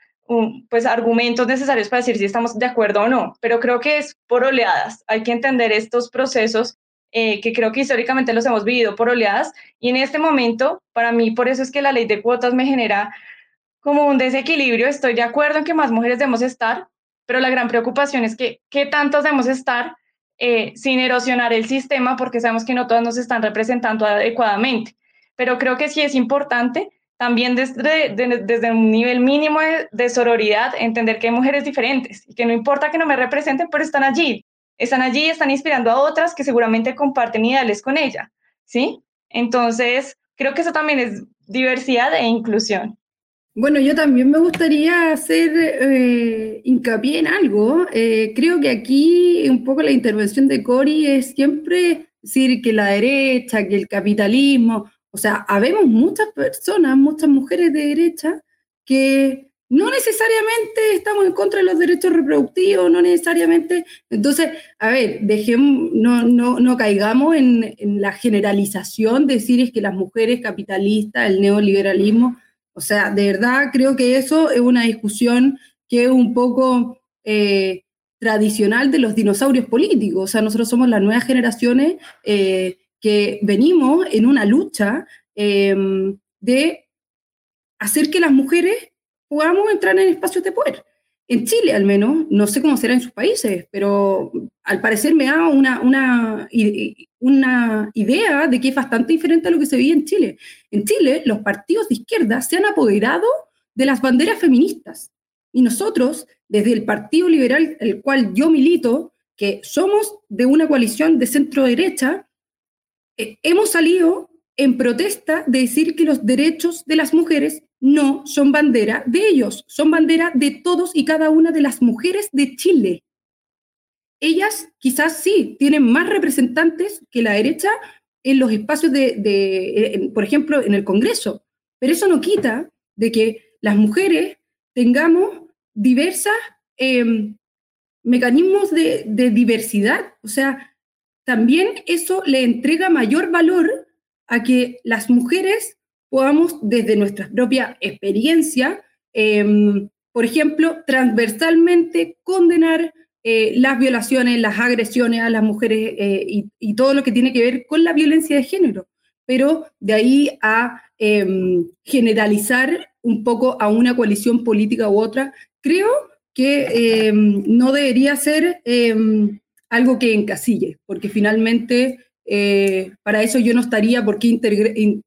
pues argumentos necesarios para decir si estamos de acuerdo o no, pero creo que es por oleadas. Hay que entender estos procesos eh, que creo que históricamente los hemos vivido por oleadas y en este momento, para mí, por eso es que la ley de cuotas me genera como un desequilibrio. Estoy de acuerdo en que más mujeres debemos estar, pero la gran preocupación es que qué tantos debemos estar eh, sin erosionar el sistema, porque sabemos que no todas nos están representando adecuadamente. Pero creo que sí es importante también desde, desde un nivel mínimo de, de, sororidad, entender que hay mujeres diferentes y que no importa que no me representen, pero están allí. Están allí, están inspirando a otras que seguramente comparten ideales con ella, ¿sí? Entonces, creo que eso también es diversidad e inclusión. Bueno, yo también me gustaría hacer eh, hincapié en algo. Eh, creo que aquí un poco la intervención de Cori es siempre decir que la derecha, que el capitalismo, o sea, habemos muchas personas, muchas mujeres de derecha que no necesariamente estamos en contra de los derechos reproductivos, no necesariamente. Entonces, a ver, dejemos, no, no, no caigamos en, la generalización, decir es que las mujeres capitalistas, el neoliberalismo, o sea, de verdad creo que eso es una discusión que es un poco eh, tradicional de los dinosaurios políticos. O sea, nosotros somos las nuevas generaciones eh, que venimos en una lucha em, de hacer que las mujeres podamos entrar en espacios de poder. En Chile, al menos, no sé cómo será en sus países, pero al parecer me da una, una, una idea de que es bastante diferente a lo que se veía en Chile. En Chile, los partidos de izquierda se han apoderado de las banderas feministas. Y nosotros, desde el Partido Liberal, el cual yo milito, que somos de una coalición de centro-derecha, eh, hemos salido en protesta de decir que los derechos de las mujeres no son bandera de ellos, son bandera de todos y cada una de las mujeres de Chile. Ellas quizás sí tienen más representantes que la derecha en los espacios de, por ejemplo, en el Congreso, pero eso no quita de que las mujeres tengamos diversas em, mecanismos de diversidad. O sea, también eso le entrega mayor valor a que las mujeres podamos desde nuestra propia experiencia, em, por ejemplo, transversalmente condenar eh, las violaciones, las agresiones a las mujeres eh, y, todo lo que tiene que ver con la violencia de género, pero de ahí a em, generalizar un poco a una coalición política u otra, creo que em, no debería ser algo que encasille, porque finalmente eh, para eso yo no estaría por qué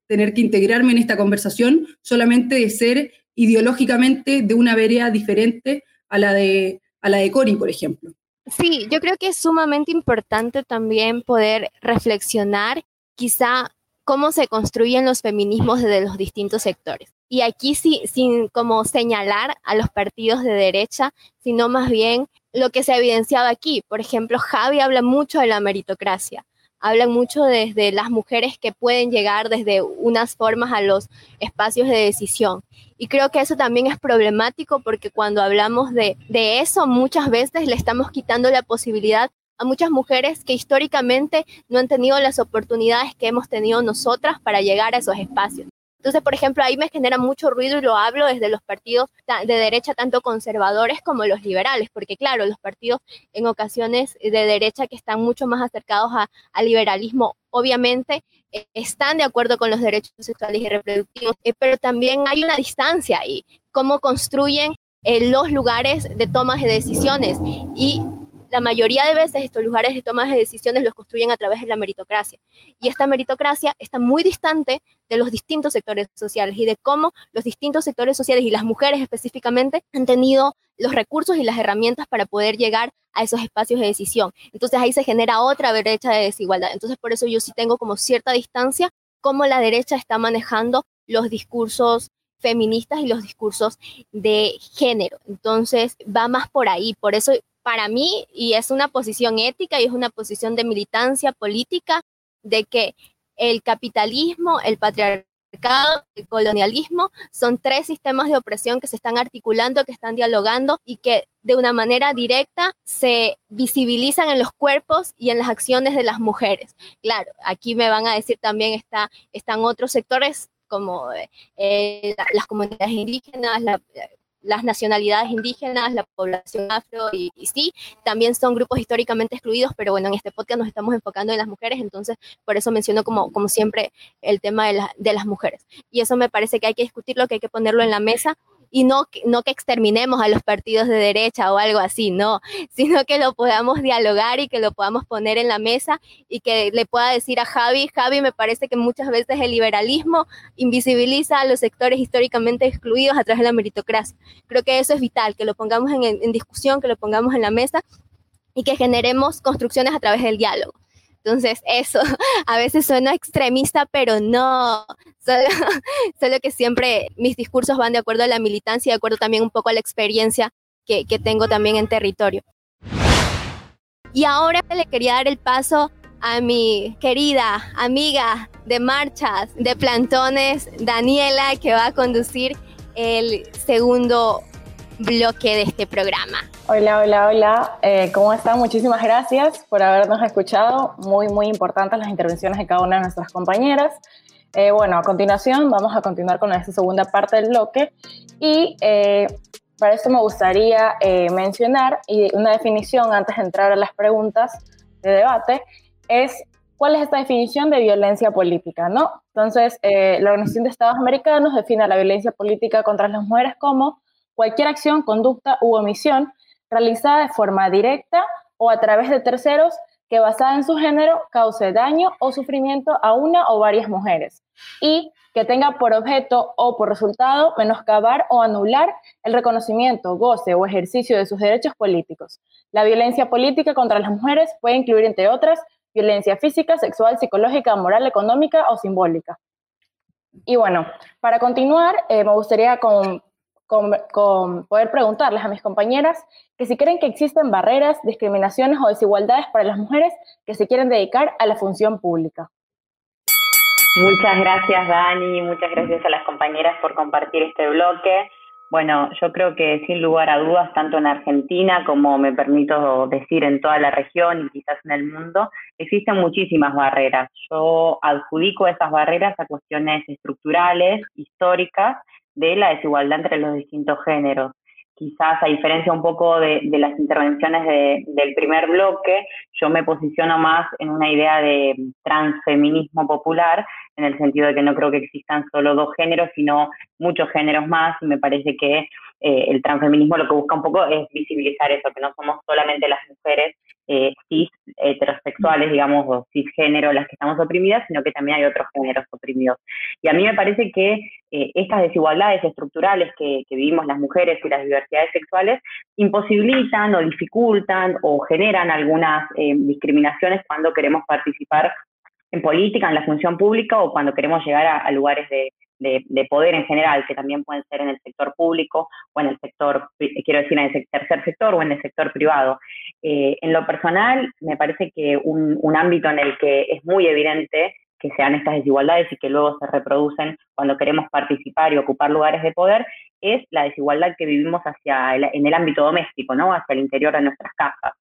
tener que integrarme en esta conversación solamente de ser ideológicamente de una vereda diferente a la de, a la de Cori, por ejemplo. Sí, yo creo que es sumamente importante también poder reflexionar quizá cómo se construyen los feminismos desde los distintos sectores. Y aquí sí, sin como señalar a los partidos de derecha, sino más bien lo que se ha evidenciado aquí. Por ejemplo, Javi habla mucho de la meritocracia hablan mucho desde las mujeres que pueden llegar desde unas formas a los espacios de decisión. Y creo que eso también es problemático porque cuando hablamos de, de eso, muchas veces le estamos quitando la posibilidad a muchas mujeres que históricamente no han tenido las oportunidades que hemos tenido nosotras para llegar a esos espacios. Entonces, por ejemplo, ahí me genera mucho ruido y lo hablo desde los partidos de derecha, tanto conservadores como los liberales, porque claro, los partidos en ocasiones de derecha que están mucho más acercados al liberalismo, obviamente eh, están de acuerdo con los derechos sexuales y reproductivos, eh, pero también hay una distancia ahí, cómo construyen eh, los lugares de tomas de decisiones. Y la mayoría de veces estos lugares de toma de decisiones los construyen a través de la meritocracia. Y esta meritocracia está muy distante de los distintos sectores sociales y de cómo los distintos sectores sociales y las mujeres específicamente han tenido los recursos y las herramientas para poder llegar a esos espacios de decisión. Entonces ahí se genera otra brecha de desigualdad. Entonces por eso yo sí tengo como cierta distancia cómo la derecha está manejando los discursos feministas y los discursos de género. Entonces va más por ahí. Por eso para mí, y es una posición ética y es una posición de militancia política, de que el capitalismo, el patriarcado el colonialismo, son tres sistemas de opresión que se están articulando, que están dialogando y que de una manera directa se visibilizan en los cuerpos y en las acciones de las mujeres. Claro, aquí me van a decir también está, están otros sectores como eh, las comunidades indígenas, la, las nacionalidades indígenas, la población afro y, sí, también son grupos históricamente excluidos, pero bueno, en este podcast nos estamos enfocando en las mujeres, entonces por eso menciono como, como siempre el tema de, de las mujeres. Y eso me parece que hay que discutirlo, que hay que ponerlo en la mesa y no, no que exterminemos a los partidos de derecha o algo así, no, sino que lo podamos dialogar y que lo podamos poner en la mesa y que le pueda decir a Javi, Javi, me parece que muchas veces el liberalismo invisibiliza a los sectores históricamente excluidos a través de la meritocracia. Creo que eso es vital, que lo pongamos en, en discusión, que lo pongamos en la mesa y que generemos construcciones a través del diálogo. Entonces, eso a veces suena extremista, pero no, solo, que siempre mis discursos van de acuerdo a la militancia y de acuerdo también un poco a la experiencia que, que tengo también en territorio. Y ahora le quería dar el paso a mi querida amiga de marchas, de plantones, Daniela, que va a conducir el segundo bloque de este programa. Hola, hola, hola. Eh, ¿Cómo están? Muchísimas gracias por habernos escuchado. Muy, muy importantes las intervenciones de cada una de nuestras compañeras. Eh, bueno, a continuación vamos a continuar con esta segunda parte del bloque y eh, para esto me gustaría mencionar y una definición antes de entrar a las preguntas de debate es cuál es esta definición de violencia política, ¿no? Entonces, la Organización de Estados Americanos define la violencia política contra las mujeres como cualquier acción, conducta u omisión realizada de forma directa o a través de terceros que basada en su género cause daño o sufrimiento a una o varias mujeres y que tenga por objeto o por resultado menoscabar o anular el reconocimiento, goce o ejercicio de sus derechos políticos. La violencia política contra las mujeres puede incluir, entre otras, violencia física, sexual, psicológica, moral, económica o simbólica. Y bueno, para continuar, eh, me gustaría con, poder preguntarles a mis compañeras que si creen que existen barreras, discriminaciones o desigualdades para las mujeres que se quieren dedicar a la función pública. Muchas gracias Dani, muchas gracias a las compañeras por compartir este bloque. Bueno, yo creo que sin lugar a dudas, tanto en Argentina como me permito decir en toda la región y quizás en el mundo, existen muchísimas barreras. Yo adjudico esas barreras a cuestiones estructurales, históricas, de la desigualdad entre los distintos géneros. Quizás a diferencia un poco de, las intervenciones del primer bloque, yo me posiciono más en una idea de transfeminismo popular, en el sentido de que no creo que existan solo dos géneros, sino muchos géneros más, y me parece que eh, el transfeminismo lo que busca un poco es visibilizar eso, que no somos solamente las mujeres eh, cis heterosexuales, digamos, o cisgénero las que estamos oprimidas, sino que también hay otros géneros oprimidos. Y a mí me parece que eh, estas desigualdades estructurales que, vivimos las mujeres y las diversidades sexuales imposibilitan o dificultan o generan algunas eh, discriminaciones cuando queremos participar en política, en la función pública o cuando queremos llegar a lugares de, de, poder en general, que también pueden ser en el sector público o en el sector, quiero decir, en el tercer sector o en el sector privado. Eh, en lo personal, me parece que un, ámbito en el que es muy evidente que sean estas desigualdades y que luego se reproducen cuando queremos participar y ocupar lugares de poder, es la desigualdad que vivimos hacia en el ámbito doméstico, ¿no? hacia el interior de nuestras casas.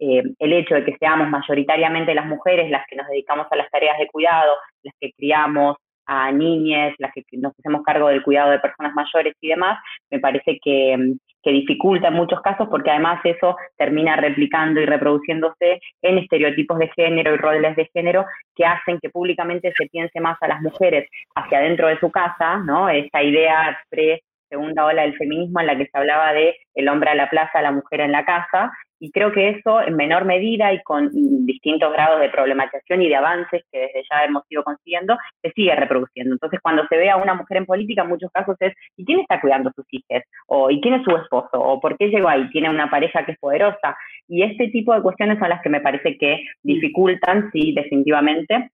Eh, el hecho de que seamos mayoritariamente las mujeres las que nos dedicamos a las tareas de cuidado, las que criamos, a niñas, las que nos hacemos cargo del cuidado de personas mayores y demás, me parece que, que dificulta en muchos casos porque además eso termina replicando y reproduciéndose en estereotipos de género y roles de género que hacen que públicamente se piense más a las mujeres hacia adentro de su casa, ¿no? Esa idea pre segunda ola del feminismo en la que se hablaba de el hombre a la plaza, la mujer en la casa, y creo que eso en menor medida y con distintos grados de problematización y de avances que desde ya hemos ido consiguiendo, se sigue reproduciendo. Entonces, cuando se ve a una mujer en política, en muchos casos es, ¿y quién está cuidando a sus hijas? ¿O ¿y quién es su esposo? ¿O por qué llegó ahí? ¿Tiene una pareja que es poderosa? Y este tipo de cuestiones son las que me parece que dificultan, sí, definitivamente,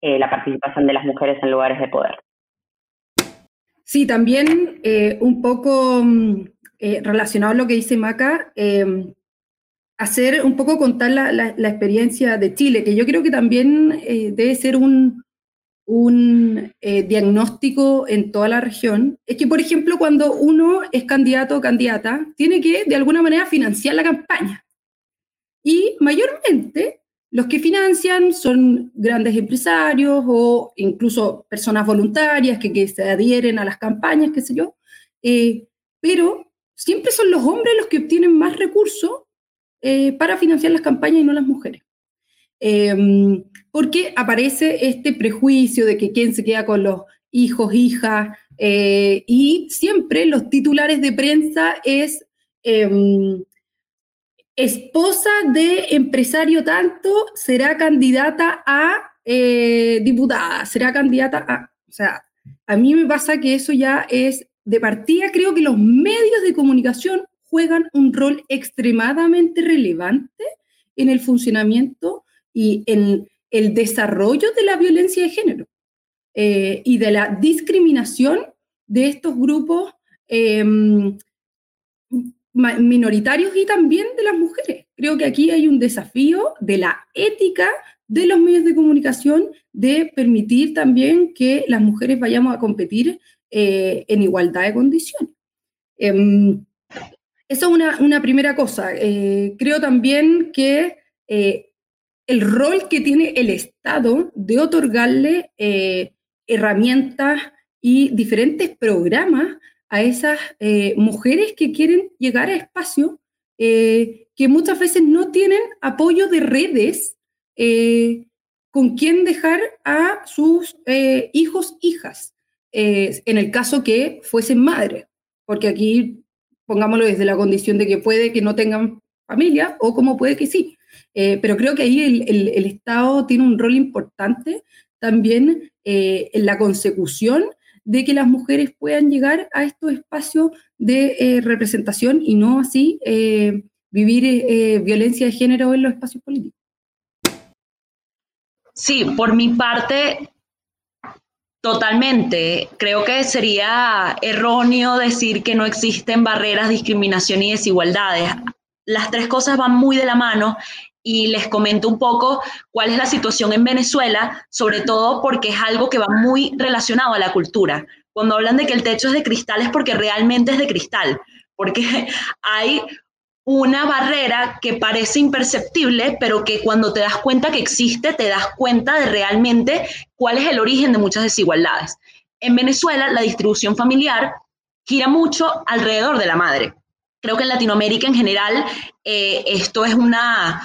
eh, la participación de las mujeres en lugares de poder. Sí, también eh, un poco mm, eh, relacionado a lo que dice Maca, hacer un poco contar la, experiencia de Chile, que yo creo que también eh, debe ser un, eh, diagnóstico en toda la región, es que, por ejemplo, cuando uno es candidato o candidata, tiene que, de alguna manera, financiar la campaña. Y mayormente los que financian son grandes empresarios o incluso personas voluntarias que, que se adhieren a las campañas, qué sé yo. Eh, pero siempre son los hombres los que obtienen más recursos eh, para financiar las campañas y no las mujeres. Em, porque aparece este prejuicio de que quién se queda con los hijos, hijas, eh, y siempre los titulares de prensa es em, esposa de empresario tanto será candidata a eh, diputada, será candidata a... O sea, a mí me pasa que eso ya es de partida, creo que los medios de comunicación juegan un rol extremadamente relevante en el funcionamiento y en el desarrollo de la violencia de género eh, y de la discriminación de estos grupos em, minoritarios y también de las mujeres. Creo que aquí hay un desafío de la ética de los medios de comunicación de permitir también que las mujeres vayamos a competir eh, en igualdad de condiciones. Em, esa es una, primera cosa. Eh, creo también que eh, el rol que tiene el Estado de otorgarle herramientas y diferentes programas a esas eh, mujeres que quieren llegar a espacios eh, que muchas veces no tienen apoyo de redes eh, con quien dejar a sus hijos, hijas, en el caso que fuesen madres, porque aquí pongámoslo desde la condición de que puede que no tengan familia o como puede que sí. pero creo que ahí el, el, Estado tiene un rol importante también en la consecución de que las mujeres puedan llegar a estos espacios de eh, representación y no así eh, vivir eh, violencia de género en los espacios políticos. Sí, por mi parte, totalmente. Creo que sería erróneo decir que no existen barreras, discriminación y desigualdades. Las tres cosas van muy de la mano y les comento un poco cuál es la situación en Venezuela, sobre todo porque es algo que va muy relacionado a la cultura. Cuando hablan de que el techo es de cristal es porque realmente es de cristal, porque hay una barrera que parece imperceptible, pero que cuando te das cuenta que existe, te das cuenta de realmente cuál es el origen de muchas desigualdades. En Venezuela, la distribución familiar gira mucho alrededor de la madre. Creo que en Latinoamérica en general eh, esto es una,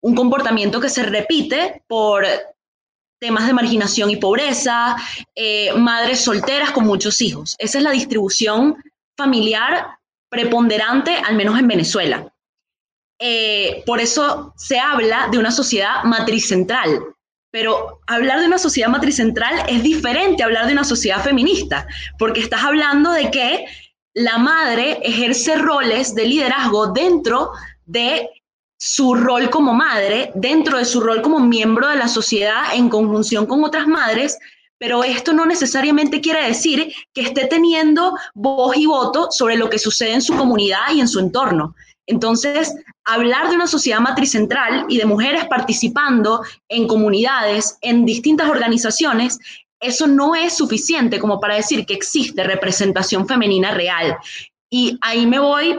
un comportamiento que se repite por temas de marginación y pobreza, eh, madres solteras con muchos hijos. Esa es la distribución familiar preponderante, al menos en Venezuela. Eh, por eso se habla de una sociedad matricentral, pero hablar de una sociedad matricentral es diferente a hablar de una sociedad feminista, porque estás hablando de que la madre ejerce roles de liderazgo dentro de su rol como madre, dentro de su rol como miembro de la sociedad en conjunción con otras madres, pero esto no necesariamente quiere decir que esté teniendo voz y voto sobre lo que sucede en su comunidad y en su entorno. Entonces, hablar de una sociedad matricentral y de mujeres participando en comunidades, en distintas organizaciones, eso no es suficiente como para decir que existe representación femenina real. Y ahí me voy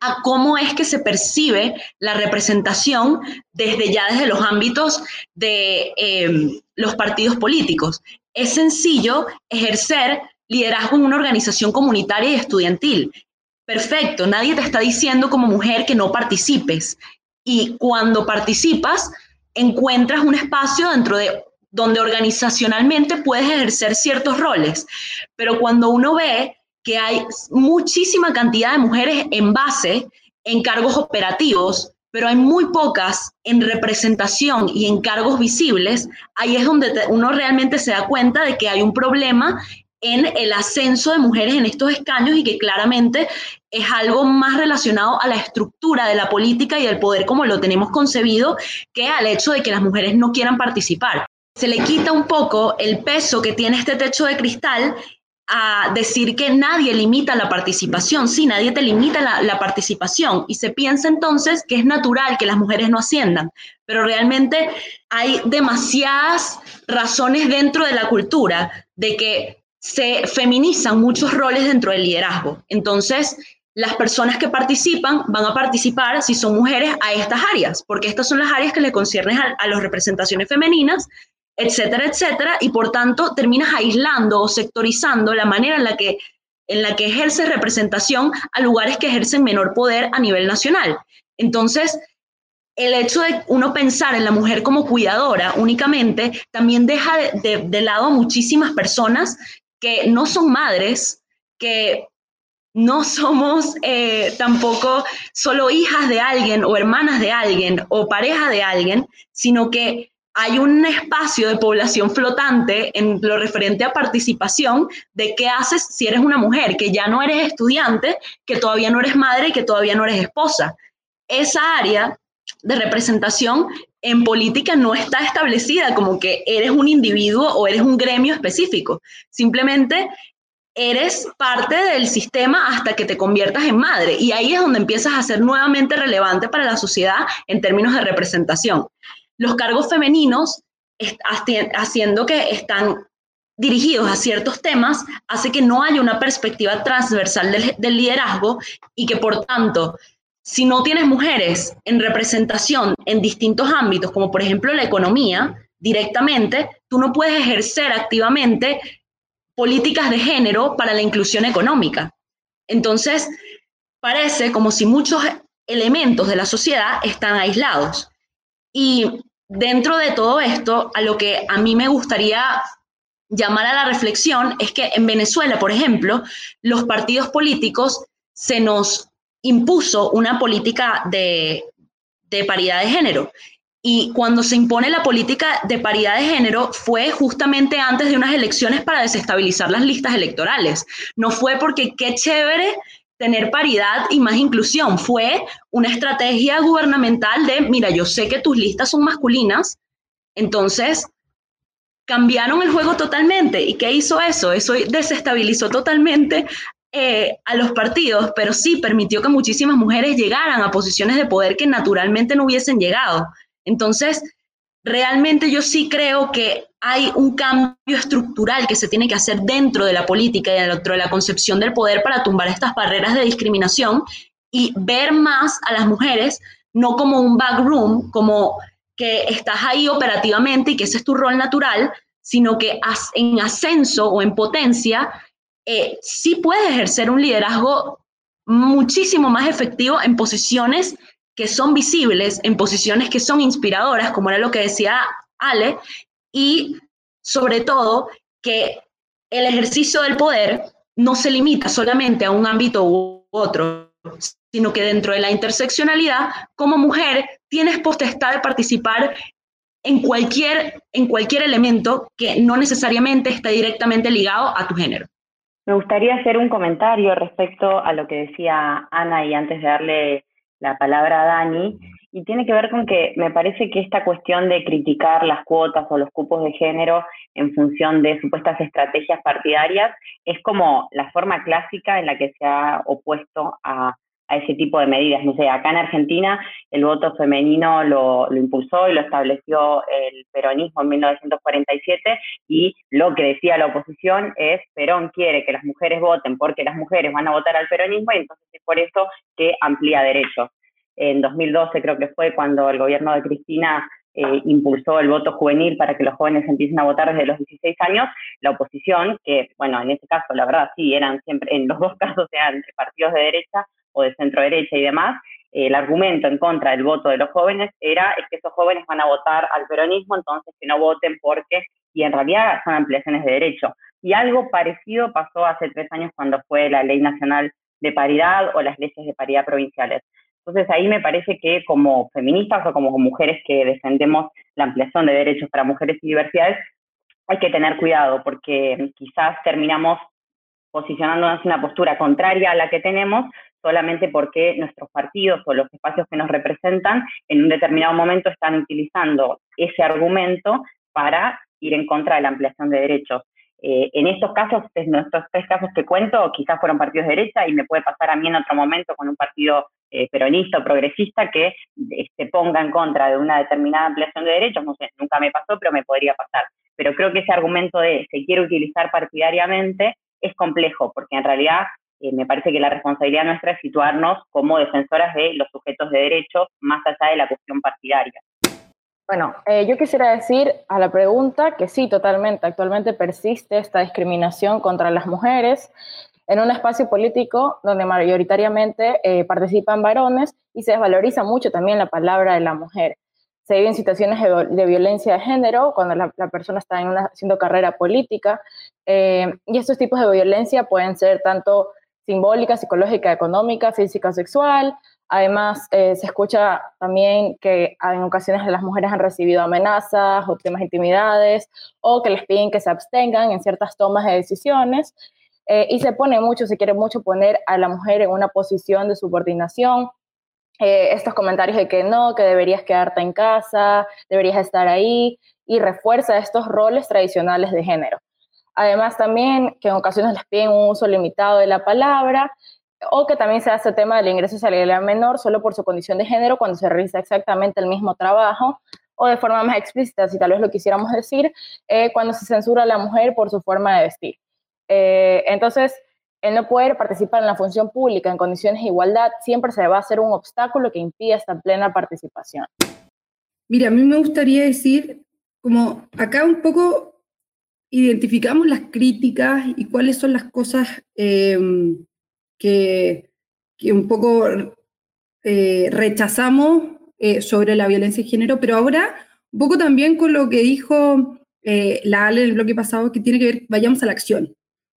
a cómo es que se percibe la representación desde ya desde los ámbitos de em, los partidos políticos. Es sencillo ejercer liderazgo en una organización comunitaria y estudiantil. Perfecto, nadie te está diciendo como mujer que no participes. Y cuando participas, encuentras un espacio dentro de donde organizacionalmente puedes ejercer ciertos roles. Pero cuando uno ve que hay muchísima cantidad de mujeres en base, en cargos operativos, pero hay muy pocas en representación y en cargos visibles, ahí es donde uno realmente se da cuenta de que hay un problema en el ascenso de mujeres en estos escaños y que claramente es algo más relacionado a la estructura de la política y del poder como lo tenemos concebido que al hecho de que las mujeres no quieran participar. Se le quita un poco el peso que tiene este techo de cristal a decir que nadie limita la participación. Sí, nadie te limita la, participación y se piensa entonces que es natural que las mujeres no asciendan, pero realmente hay demasiadas razones dentro de la cultura de que se feminizan muchos roles dentro del liderazgo. Entonces, las personas que participan van a participar, si son mujeres, a estas áreas, porque estas son las áreas que le conciernen a, a las representaciones femeninas etcétera, etcétera, y por tanto terminas aislando o sectorizando la manera en la que, en la que ejerce representación a lugares que ejercen menor poder a nivel nacional. Entonces, el hecho de uno pensar en la mujer como cuidadora únicamente también deja de, lado a muchísimas personas que no son madres, que no somos eh, tampoco solo hijas de alguien o hermanas de alguien o pareja de alguien, sino que hay un espacio de población flotante en lo referente a participación de qué haces si eres una mujer, que ya no eres estudiante, que todavía no eres madre y que todavía no eres esposa. Esa área de representación en política no está establecida como que eres un individuo o eres un gremio específico. Simplemente eres parte del sistema hasta que te conviertas en madre. Y ahí es donde empiezas a ser nuevamente relevante para la sociedad en términos de representación los cargos femeninos, haciendo que están dirigidos a ciertos temas, hace que no haya una perspectiva transversal del, liderazgo y que por tanto, si no tienes mujeres en representación en distintos ámbitos, como por ejemplo la economía, directamente, tú no puedes ejercer activamente políticas de género para la inclusión económica. Entonces, parece como si muchos elementos de la sociedad están aislados. Y dentro de todo esto, a lo que a mí me gustaría llamar a la reflexión es que en Venezuela, por ejemplo, los partidos políticos se nos impuso una política de, de paridad de género. Y cuando se impone la política de paridad de género fue justamente antes de unas elecciones para desestabilizar las listas electorales. No fue porque qué chévere tener paridad y más inclusión. Fue una estrategia gubernamental de, mira, yo sé que tus listas son masculinas, entonces cambiaron el juego totalmente. ¿Y qué hizo eso? Eso desestabilizó totalmente eh, a los partidos, pero sí permitió que muchísimas mujeres llegaran a posiciones de poder que naturalmente no hubiesen llegado. Entonces, realmente yo sí creo que hay un cambio estructural que se tiene que hacer dentro de la política y dentro de la concepción del poder para tumbar estas barreras de discriminación y ver más a las mujeres no como un backroom, como que estás ahí operativamente y que ese es tu rol natural, sino que en ascenso o en potencia eh, sí puedes ejercer un liderazgo muchísimo más efectivo en posiciones que son visibles, en posiciones que son inspiradoras, como era lo que decía Ale, y sobre todo que el ejercicio del poder no se limita solamente a un ámbito u otro, sino que dentro de la interseccionalidad, como mujer, tienes potestad de participar en cualquier, en cualquier elemento que no necesariamente esté directamente ligado a tu género. Me gustaría hacer un comentario respecto a lo que decía Ana y antes de darle la palabra a Dani, y tiene que ver con que me parece que esta cuestión de criticar las cuotas o los cupos de género en función de supuestas estrategias partidarias es como la forma clásica en la que se ha opuesto a, ese tipo de medidas. No sé, acá en Argentina el voto femenino lo, lo, impulsó y lo estableció el peronismo en 1947 y lo que decía la oposición es Perón quiere que las mujeres voten porque las mujeres van a votar al peronismo y entonces es por eso que amplía derechos en 2012 creo que fue cuando el gobierno de Cristina eh, impulsó el voto juvenil para que los jóvenes empiecen a votar desde los 16 años, la oposición, que bueno, en este caso la verdad sí, eran siempre, en los dos casos eran partidos de derecha o de centro derecha y demás, el argumento en contra del voto de los jóvenes era es que esos jóvenes van a votar al peronismo, entonces que no voten porque, y en realidad son ampliaciones de derecho. Y algo parecido pasó hace tres años cuando fue la Ley Nacional de Paridad o las leyes de paridad provinciales. Entonces ahí me parece que como feministas o como mujeres que defendemos la ampliación de derechos para mujeres y diversidades, hay que tener cuidado porque quizás terminamos posicionándonos en una postura contraria a la que tenemos solamente porque nuestros partidos o los espacios que nos representan en un determinado momento están utilizando ese argumento para ir en contra de la ampliación de derechos. eh, en estos casos, en estos tres casos que cuento, quizás fueron partidos de derecha y me puede pasar a mí en otro momento con un partido eh, peronista o progresista que se ponga en contra de una determinada ampliación de derechos, no sé, nunca me pasó, pero me podría pasar. Pero creo que ese argumento de se quiere utilizar partidariamente es complejo, porque en realidad eh, me parece que la responsabilidad nuestra es situarnos como defensoras de los sujetos de derecho más allá de la cuestión partidaria. Bueno, eh, yo quisiera decir a la pregunta que sí, totalmente. Actualmente persiste esta discriminación contra las mujeres en un espacio político donde mayoritariamente eh, participan varones y se desvaloriza mucho también la palabra de la mujer. Se viven situaciones de, violencia de género cuando la, persona está haciendo carrera política y estos tipos de violencia pueden ser tanto simbólica, psicológica, económica, física, sexual, Además, eh, se escucha también que en ocasiones las mujeres han recibido amenazas o temas de intimidades o que les piden que se abstengan en ciertas tomas de decisiones. Eh, y se pone mucho, se quiere mucho poner a la mujer en una posición de subordinación. Eh, estos comentarios de que no, que deberías quedarte en casa, deberías estar ahí, y refuerza estos roles tradicionales de género. Además, también que en ocasiones les piden un uso limitado de la palabra o que también se hace tema del ingreso salarial menor solo por su condición de género cuando se realiza exactamente el mismo trabajo, o de forma más explícita, si tal vez lo quisiéramos decir, eh, cuando se censura a la mujer por su forma de vestir. Eh, entonces, el no poder participar en la función pública en condiciones de igualdad siempre se va a hacer un obstáculo que impide esta plena participación. Mira, a mí me gustaría decir, como acá un poco identificamos las críticas y cuáles son las cosas eh, que, un poco eh, rechazamos eh, sobre la violencia de género, pero ahora un poco también con lo que dijo eh, la Ale en el bloque pasado, que tiene que ver, vayamos a la acción.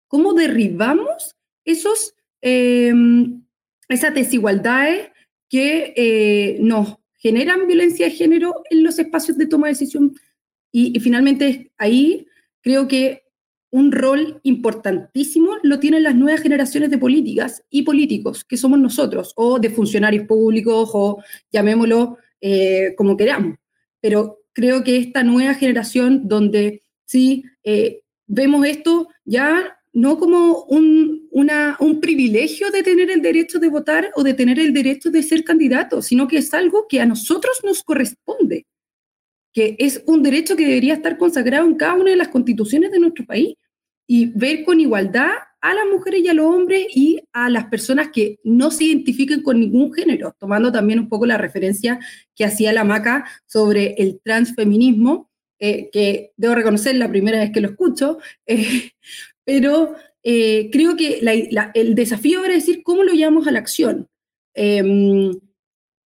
¿Cómo derribamos esos, em, esas desigualdades que nos generan violencia de género en los espacios de toma de decisión? Y finalmente ahí creo que un rol importantísimo lo tienen las nuevas generaciones de políticas y políticos, que somos nosotros, o de funcionarios públicos, o llamémoslo eh, como queramos. Pero creo que esta nueva generación donde sí eh, vemos esto ya no como un, un privilegio de tener el derecho de votar o de tener el derecho de ser candidato, sino que es algo que a nosotros nos corresponde que es un derecho que debería estar consagrado en cada una de las constituciones de nuestro país y ver con igualdad a las mujeres y a los hombres y a las personas que no se identifiquen con ningún género, tomando también un poco la referencia que hacía la Maca sobre el transfeminismo, eh, que debo reconocer la primera vez que lo escucho, eh, pero eh, creo que el desafío ahora es decir cómo lo llevamos a la acción. Em,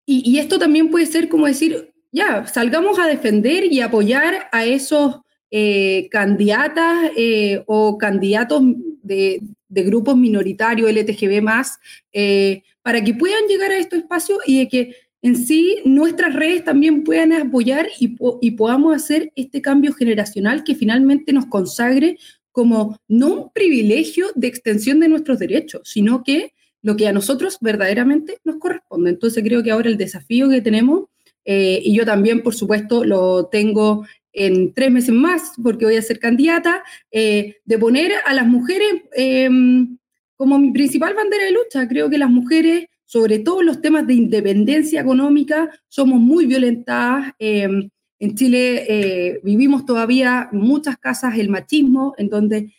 y, y, esto también puede ser como decir, ya, salgamos a defender y apoyar a esos eh, candidatas eh, o candidatos de, grupos minoritarios LTGB más, eh, para que puedan llegar a estos espacios y de que en sí nuestras redes también puedan apoyar y, y podamos hacer este cambio generacional que finalmente nos consagre como no un privilegio de extensión de nuestros derechos, sino que lo que a nosotros verdaderamente nos corresponde. Entonces creo que ahora el desafío que tenemos eh, y yo también, por supuesto, lo tengo en tres meses más, porque voy a ser candidata, eh, de poner a las mujeres em, como mi principal bandera de lucha. Creo que las mujeres, sobre todo los temas de independencia económica, somos muy violentadas. Em, en Chile eh, vivimos todavía muchas casas el machismo, en donde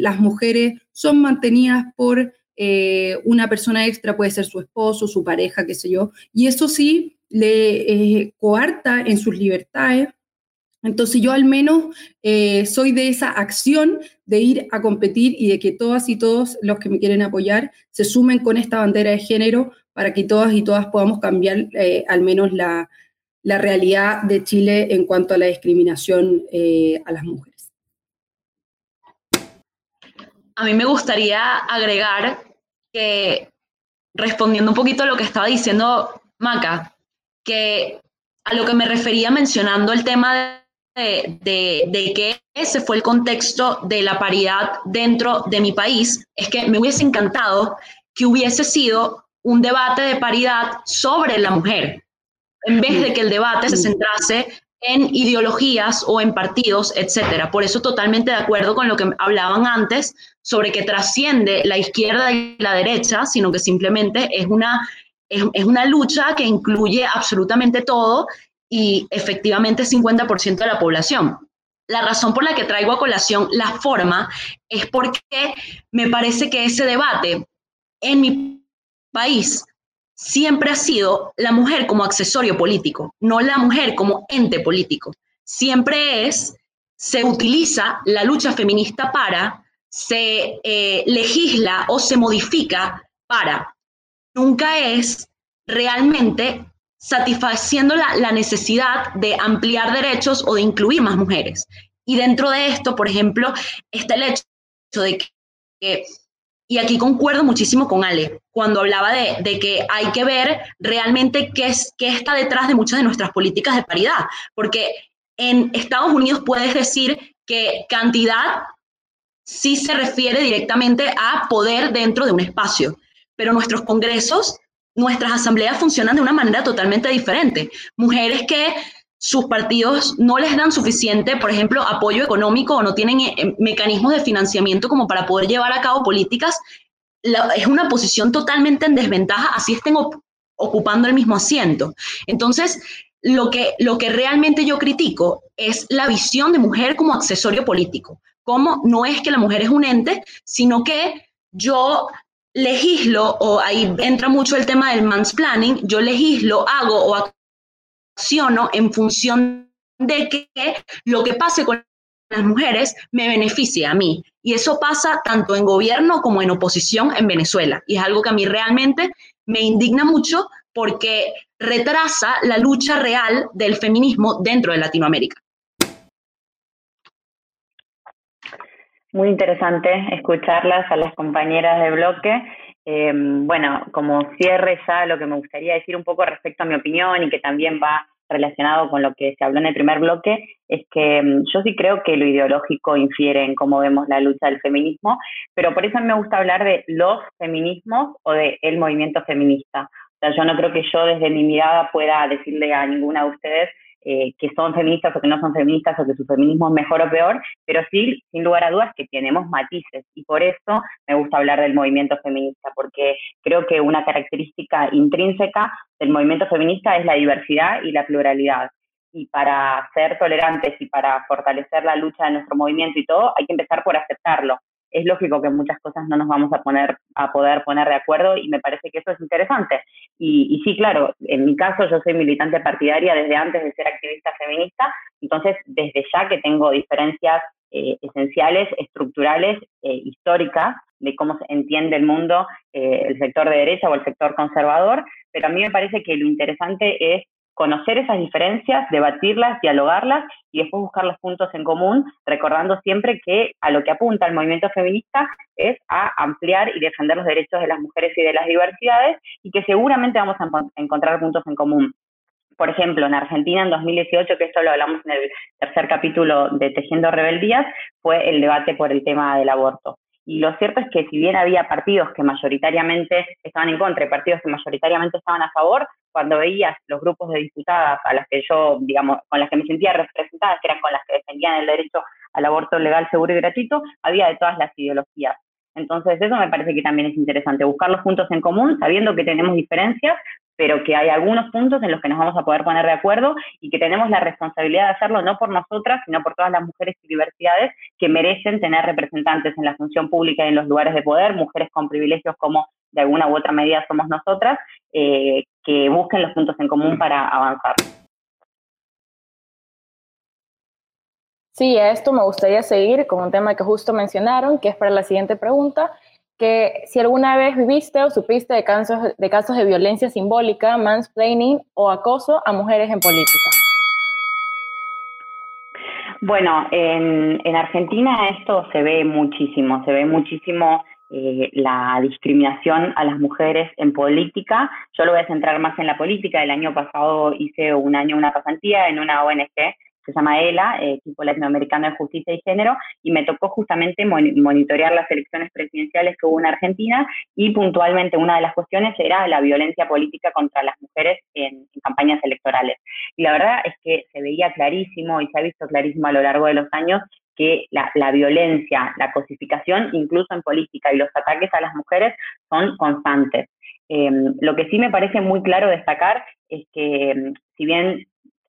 las mujeres son mantenidas por una persona extra, puede ser su esposo, su pareja, qué sé yo. Y eso sí, le eh, coarta en sus libertades. Entonces yo al menos eh, soy de esa acción de ir a competir y de que todas y todos los que me quieren apoyar se sumen con esta bandera de género para que todas y todas podamos cambiar eh, al menos la, la, realidad de Chile en cuanto a la discriminación a las mujeres. A mí me gustaría agregar que respondiendo un poquito a lo que estaba diciendo Maca, que a lo que me refería mencionando el tema de, de, que ese fue el contexto de la paridad dentro de mi país, es que me hubiese encantado que hubiese sido un debate de paridad sobre la mujer, en vez de que el debate se centrase en ideologías o en partidos, etcétera. Por eso totalmente de acuerdo con lo que hablaban antes sobre que trasciende la izquierda y la derecha, sino que simplemente es una, es, una lucha que incluye absolutamente todo y efectivamente 50% de la población. La razón por la que traigo a colación la forma es porque me parece que ese debate en mi país siempre ha sido la mujer como accesorio político, no la mujer como ente político. Siempre es, se utiliza la lucha feminista para, se eh, legisla o se modifica para. Nunca es realmente satisfaciendo la, necesidad de ampliar derechos o de incluir más mujeres. Y dentro de esto, por ejemplo, está el hecho de que, y aquí concuerdo muchísimo con Ale, cuando hablaba de, que hay que ver realmente qué, es, qué está detrás de muchas de nuestras políticas de paridad, porque en Estados Unidos puedes decir que cantidad sí se refiere directamente a poder dentro de un espacio, pero nuestros congresos nuestras asambleas funcionan de una manera totalmente diferente. Mujeres que sus partidos no les dan suficiente, por ejemplo, apoyo económico o no tienen eh, mecanismos de financiamiento como para poder llevar a cabo políticas, es una posición totalmente en desventaja, así estén ocupando el mismo asiento. Entonces, lo que, lo que realmente yo critico es la visión de mujer como accesorio político, como no es que la mujer es un ente, sino que yo legislo, o ahí entra mucho el tema del mansplaining, yo legislo, hago o acciono en función de que lo que pase con las mujeres me beneficie a mí. Y eso pasa tanto en gobierno como en oposición en Venezuela. Y es algo que a mí realmente me indigna mucho porque retrasa la lucha real del feminismo dentro de Latinoamérica. Muy interesante escucharlas a las compañeras de bloque. Eh, bueno, como cierre ya lo que me gustaría decir un poco respecto a mi opinión y que también va relacionado con lo que se habló en el primer bloque, es que mm, yo sí creo que lo ideológico infiere en cómo vemos la lucha del feminismo, pero por eso me gusta hablar de los feminismos o de el movimiento feminista. O sea, yo no creo que yo desde mi mirada pueda decirle a ninguna de ustedes eh, que son feministas o que no son feministas o que su feminismo es mejor o peor, pero sí, sin lugar a dudas, que tenemos matices. Y por eso me gusta hablar del movimiento feminista, porque creo que una característica intrínseca del movimiento feminista es la diversidad y la pluralidad. Y para ser tolerantes y para fortalecer la lucha de nuestro movimiento y todo, hay que empezar por aceptarlo es lógico que muchas cosas no nos vamos a poner a poder poner de acuerdo y me parece que eso es interesante. Y, sí, claro, en mi caso yo soy militante partidaria desde antes de ser activista feminista, entonces desde ya que tengo diferencias eh, esenciales, estructurales, eh, históricas de cómo se entiende el mundo, eh, el sector de derecha o el sector conservador, pero a mí me parece que lo interesante es conocer esas diferencias, debatirlas, dialogarlas y después buscar los puntos en común, recordando siempre que a lo que apunta el movimiento feminista es a ampliar y defender los derechos de las mujeres y de las diversidades y que seguramente vamos a encontrar puntos en común. Por ejemplo, en Argentina en 2018, que esto lo hablamos en el tercer capítulo de Tejiendo Rebeldías, fue el debate por el tema del aborto. Y lo cierto es que si bien había partidos que mayoritariamente estaban en contra y partidos que mayoritariamente estaban a favor, cuando veías los grupos de diputadas a las que yo, digamos, con las que me sentía representada, que eran con las que defendían el derecho al aborto legal, seguro y gratuito, había de todas las ideologías. Entonces, eso me parece que también es interesante, buscar los puntos en común, sabiendo que tenemos diferencias, pero que hay algunos puntos en los que nos vamos a poder poner de acuerdo y que tenemos la responsabilidad de hacerlo no por nosotras, sino por todas las mujeres y diversidades que merecen tener representantes en la función pública y en los lugares de poder, mujeres con privilegios como de alguna u otra medida somos nosotras, eh, que busquen los puntos en común para avanzar. Sí, a esto me gustaría seguir con un tema que justo mencionaron, que es para la siguiente pregunta, que si alguna vez viviste o supiste de casos de, casos de violencia simbólica, mansplaining o acoso a mujeres en política. Bueno, en, en Argentina esto se ve muchísimo, se ve muchísimo eh, la discriminación a las mujeres en política. Yo lo voy a centrar más en la política. El año pasado hice un año una pasantía en una ONG se llama ELA, Equipo Latinoamericano de Justicia y Género, y me tocó justamente monitorear las elecciones presidenciales que hubo en Argentina y puntualmente una de las cuestiones era la violencia política contra las mujeres en, campañas electorales. Y la verdad es que se veía clarísimo y se ha visto clarísimo a lo largo de los años que la, la, violencia, la cosificación, incluso en política, y los ataques a las mujeres son constantes. Em, lo que sí me parece muy claro destacar es que em, si bien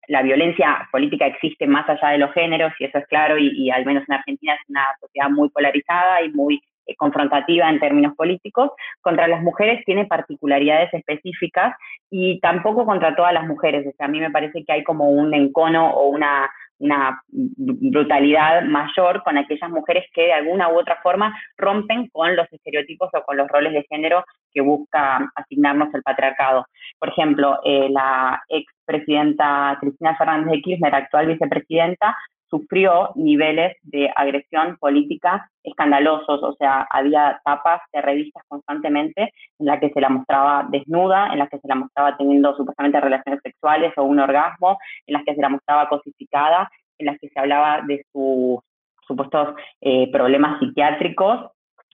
la violencia política existe más allá de los géneros, y eso es claro, y, al menos en Argentina es una sociedad muy polarizada y muy eh, confrontativa en términos políticos, contra las mujeres tiene particularidades específicas y tampoco contra todas las mujeres. O sea, a mí me parece que hay como un encono o una, una brutalidad mayor con aquellas mujeres que de alguna u otra forma rompen con los estereotipos o con los roles de género que busca asignarnos el patriarcado. Por ejemplo, eh, la expresidenta Cristina Fernández de Kirchner, actual vicepresidenta, sufrió niveles de agresión política escandalosos, o sea, había tapas de revistas constantemente en las que se la mostraba desnuda, en las que se la mostraba teniendo supuestamente relaciones sexuales o un orgasmo, en las que se la mostraba cosificada, en las que se hablaba de sus supuestos eh, problemas psiquiátricos,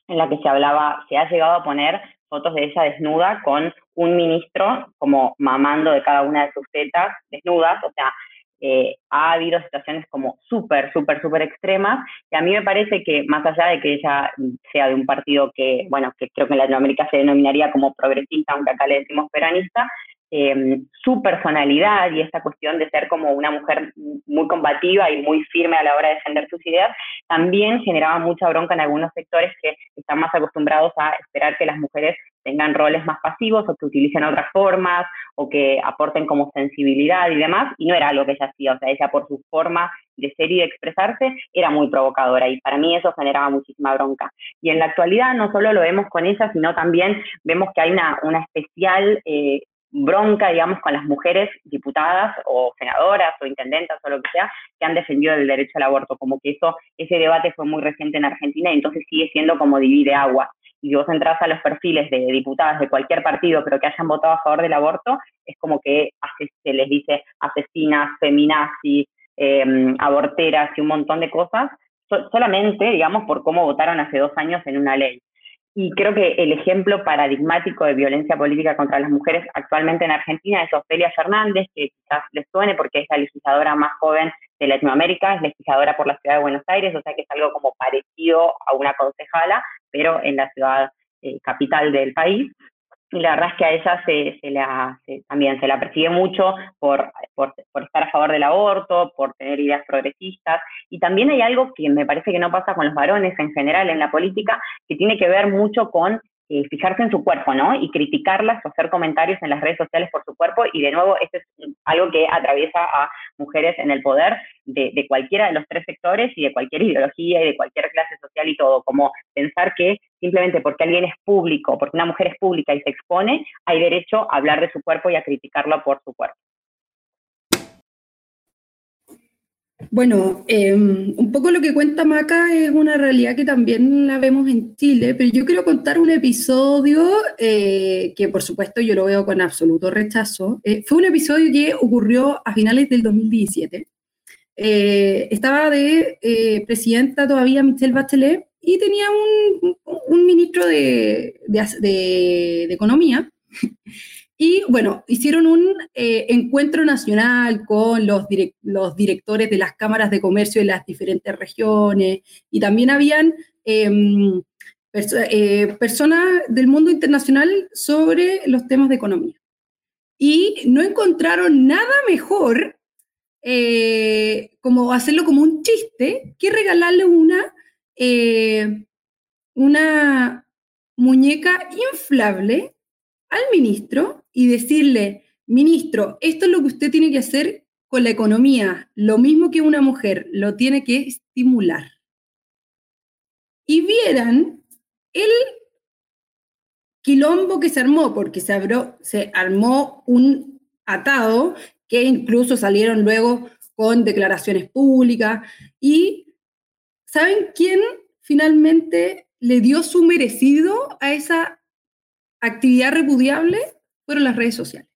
en las que se hablaba, se ha llegado a poner fotos de ella desnuda con un ministro como mamando de cada una de sus tetas desnudas, o sea, eh, ha habido situaciones como súper, súper, súper extremas, y a mí me parece que más allá de que ella sea de un partido que, bueno, que creo que en Latinoamérica se denominaría como progresista, aunque acá le decimos peronista, eh, su personalidad y esta cuestión de ser como una mujer muy combativa y muy firme a la hora de defender sus ideas, también generaba mucha bronca en algunos sectores que están más acostumbrados a esperar que las mujeres tengan roles más pasivos o que utilicen otras formas o que aporten como sensibilidad y demás, y no era algo que ella hacía, o sea, ella por su forma de ser y de expresarse era muy provocadora y para mí eso generaba muchísima bronca. Y en la actualidad no solo lo vemos con ella, sino también vemos que hay una, una especial eh, bronca, digamos, con las mujeres diputadas o senadoras o intendentas o lo que sea, que han defendido el derecho al aborto, como que eso, ese debate fue muy reciente en Argentina y entonces sigue siendo como divide agua. Y si vos entras a los perfiles de diputadas de cualquier partido, pero que hayan votado a favor del aborto, es como que se les dice asesinas, feminazis, em, aborteras y un montón de cosas, solamente, digamos, por cómo votaron hace dos años en una ley. Y creo que el ejemplo paradigmático de violencia política contra las mujeres actualmente en Argentina es Ofelia Fernández, que quizás les suene porque es la legisladora más joven de Latinoamérica, es legisladora por la ciudad de Buenos Aires, o sea que es algo como parecido a una concejala, pero en la ciudad eh, capital del país y la verdad es que a ella se, la, también se la persigue mucho por, por, estar a favor del aborto, por tener ideas progresistas, y también hay algo que me parece que no pasa con los varones en general en la política, que tiene que ver mucho con eh, fijarse en su cuerpo, ¿no? Y criticarlas o hacer comentarios en las redes sociales por su cuerpo. Y de nuevo, esto es algo que atraviesa a mujeres en el poder de, de, cualquiera de los tres sectores y de cualquier ideología y de cualquier clase social y todo. Como pensar que simplemente porque alguien es público, porque una mujer es pública y se expone, hay derecho a hablar de su cuerpo y a criticarlo por su cuerpo. Bueno, em, un poco lo que cuenta Maca es una realidad que también la vemos en Chile, pero yo quiero contar un episodio eh, que por supuesto yo lo veo con absoluto rechazo. Eh, fue un episodio que ocurrió a finales del 2017. Eh, estaba de presidenta todavía Michelle Bachelet y tenía un, ministro de, de Economía y bueno, hicieron un eh, encuentro nacional con los, directores de las cámaras de comercio de las diferentes regiones y también habían em, eh, personas del mundo internacional sobre los temas de economía. Y no encontraron nada mejor eh, como hacerlo como un chiste que regalarle una, una muñeca inflable al ministro y decirle, ministro, esto es lo que usted tiene que hacer con la economía, lo mismo que una mujer, lo tiene que estimular. Y vieran el quilombo que se armó, porque se, se armó un atado que incluso salieron luego con declaraciones públicas. Y ¿saben quién finalmente le dio su merecido a esa actividad repudiable? Fueron las redes sociales.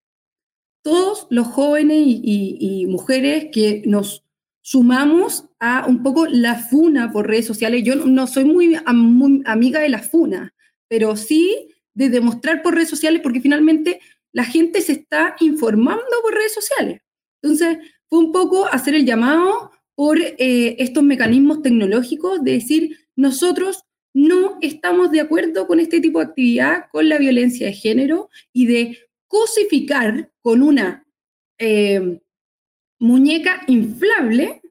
Todos los jóvenes y, mujeres que nos sumamos a un poco la funa por redes sociales. Yo no soy muy, muy amiga de la funa, pero sí de demostrar por redes sociales, porque finalmente la gente se está informando por redes sociales. Entonces, fue un poco hacer el llamado por eh, estos mecanismos tecnológicos de decir, nosotros no estamos de acuerdo con este tipo de actividad, con la violencia de género y de cosificar con una eh, muñeca inflable,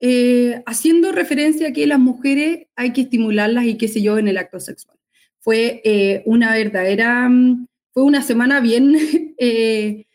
eh, haciendo referencia a que las mujeres hay que estimularlas y qué sé yo en el acto sexual. Fue una verdadera, mm, fue una semana bien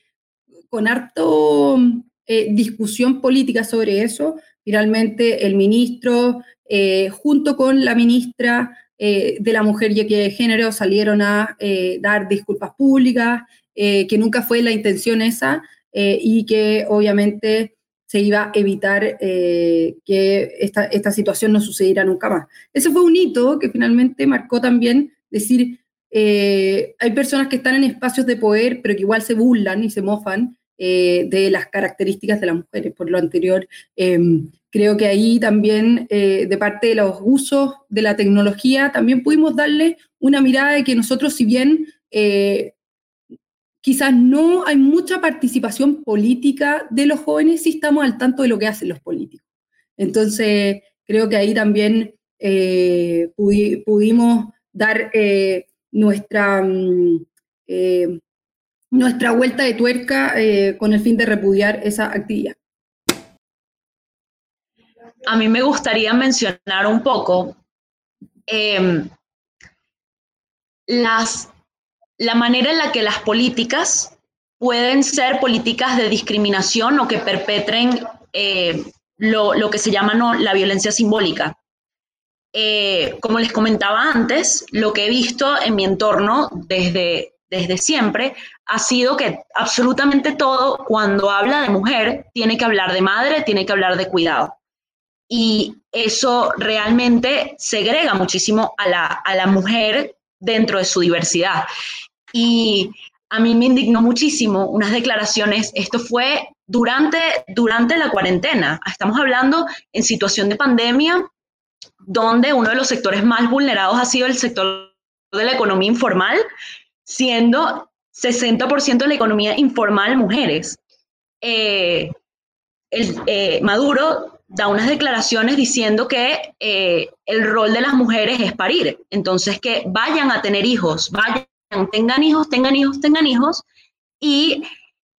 con harto eh, discusión política sobre eso. Finalmente, el ministro, eh, junto con la ministra eh, de la Mujer y de Género, salieron a dar disculpas públicas, que nunca fue la intención esa, y que obviamente se iba a evitar que esta, esta situación no sucediera nunca más. Ese fue un hito que finalmente marcó también decir, hay personas que están en espacios de poder, pero que igual se burlan y se mofan eh, de las características de las mujeres. Por lo anterior, em, creo que ahí también, eh, de parte de los usos de la tecnología, también pudimos darle una mirada de que nosotros, si bien eh, quizás no hay mucha participación política de los jóvenes, sí estamos al tanto de lo que hacen los políticos. Entonces, creo que ahí también pudimos dar nuestra mm, nuestra vuelta de tuerca eh, con el fin de repudiar esa actividad. A mí me gustaría mencionar un poco em, las, la manera en la que las políticas pueden ser políticas de discriminación o que perpetren eh, lo, que se llama la violencia simbólica. Eh, como les comentaba antes, lo que he visto en mi entorno desde desde siempre ha sido que absolutamente todo, cuando habla de mujer, tiene que hablar de madre, tiene que hablar de cuidado. Y eso realmente segrega muchísimo a la, a la mujer dentro de su diversidad. Y a mí me indignó muchísimo unas declaraciones, esto fue durante, durante la cuarentena, estamos hablando en situación de pandemia, donde uno de los sectores más vulnerados ha sido el sector de la economía informal, siendo 60% de la economía informal mujeres. Eh, eh, Maduro da unas declaraciones diciendo que eh, el rol de las mujeres es parir, entonces que vayan a tener hijos, vayan, tengan hijos, tengan hijos, tengan hijos, y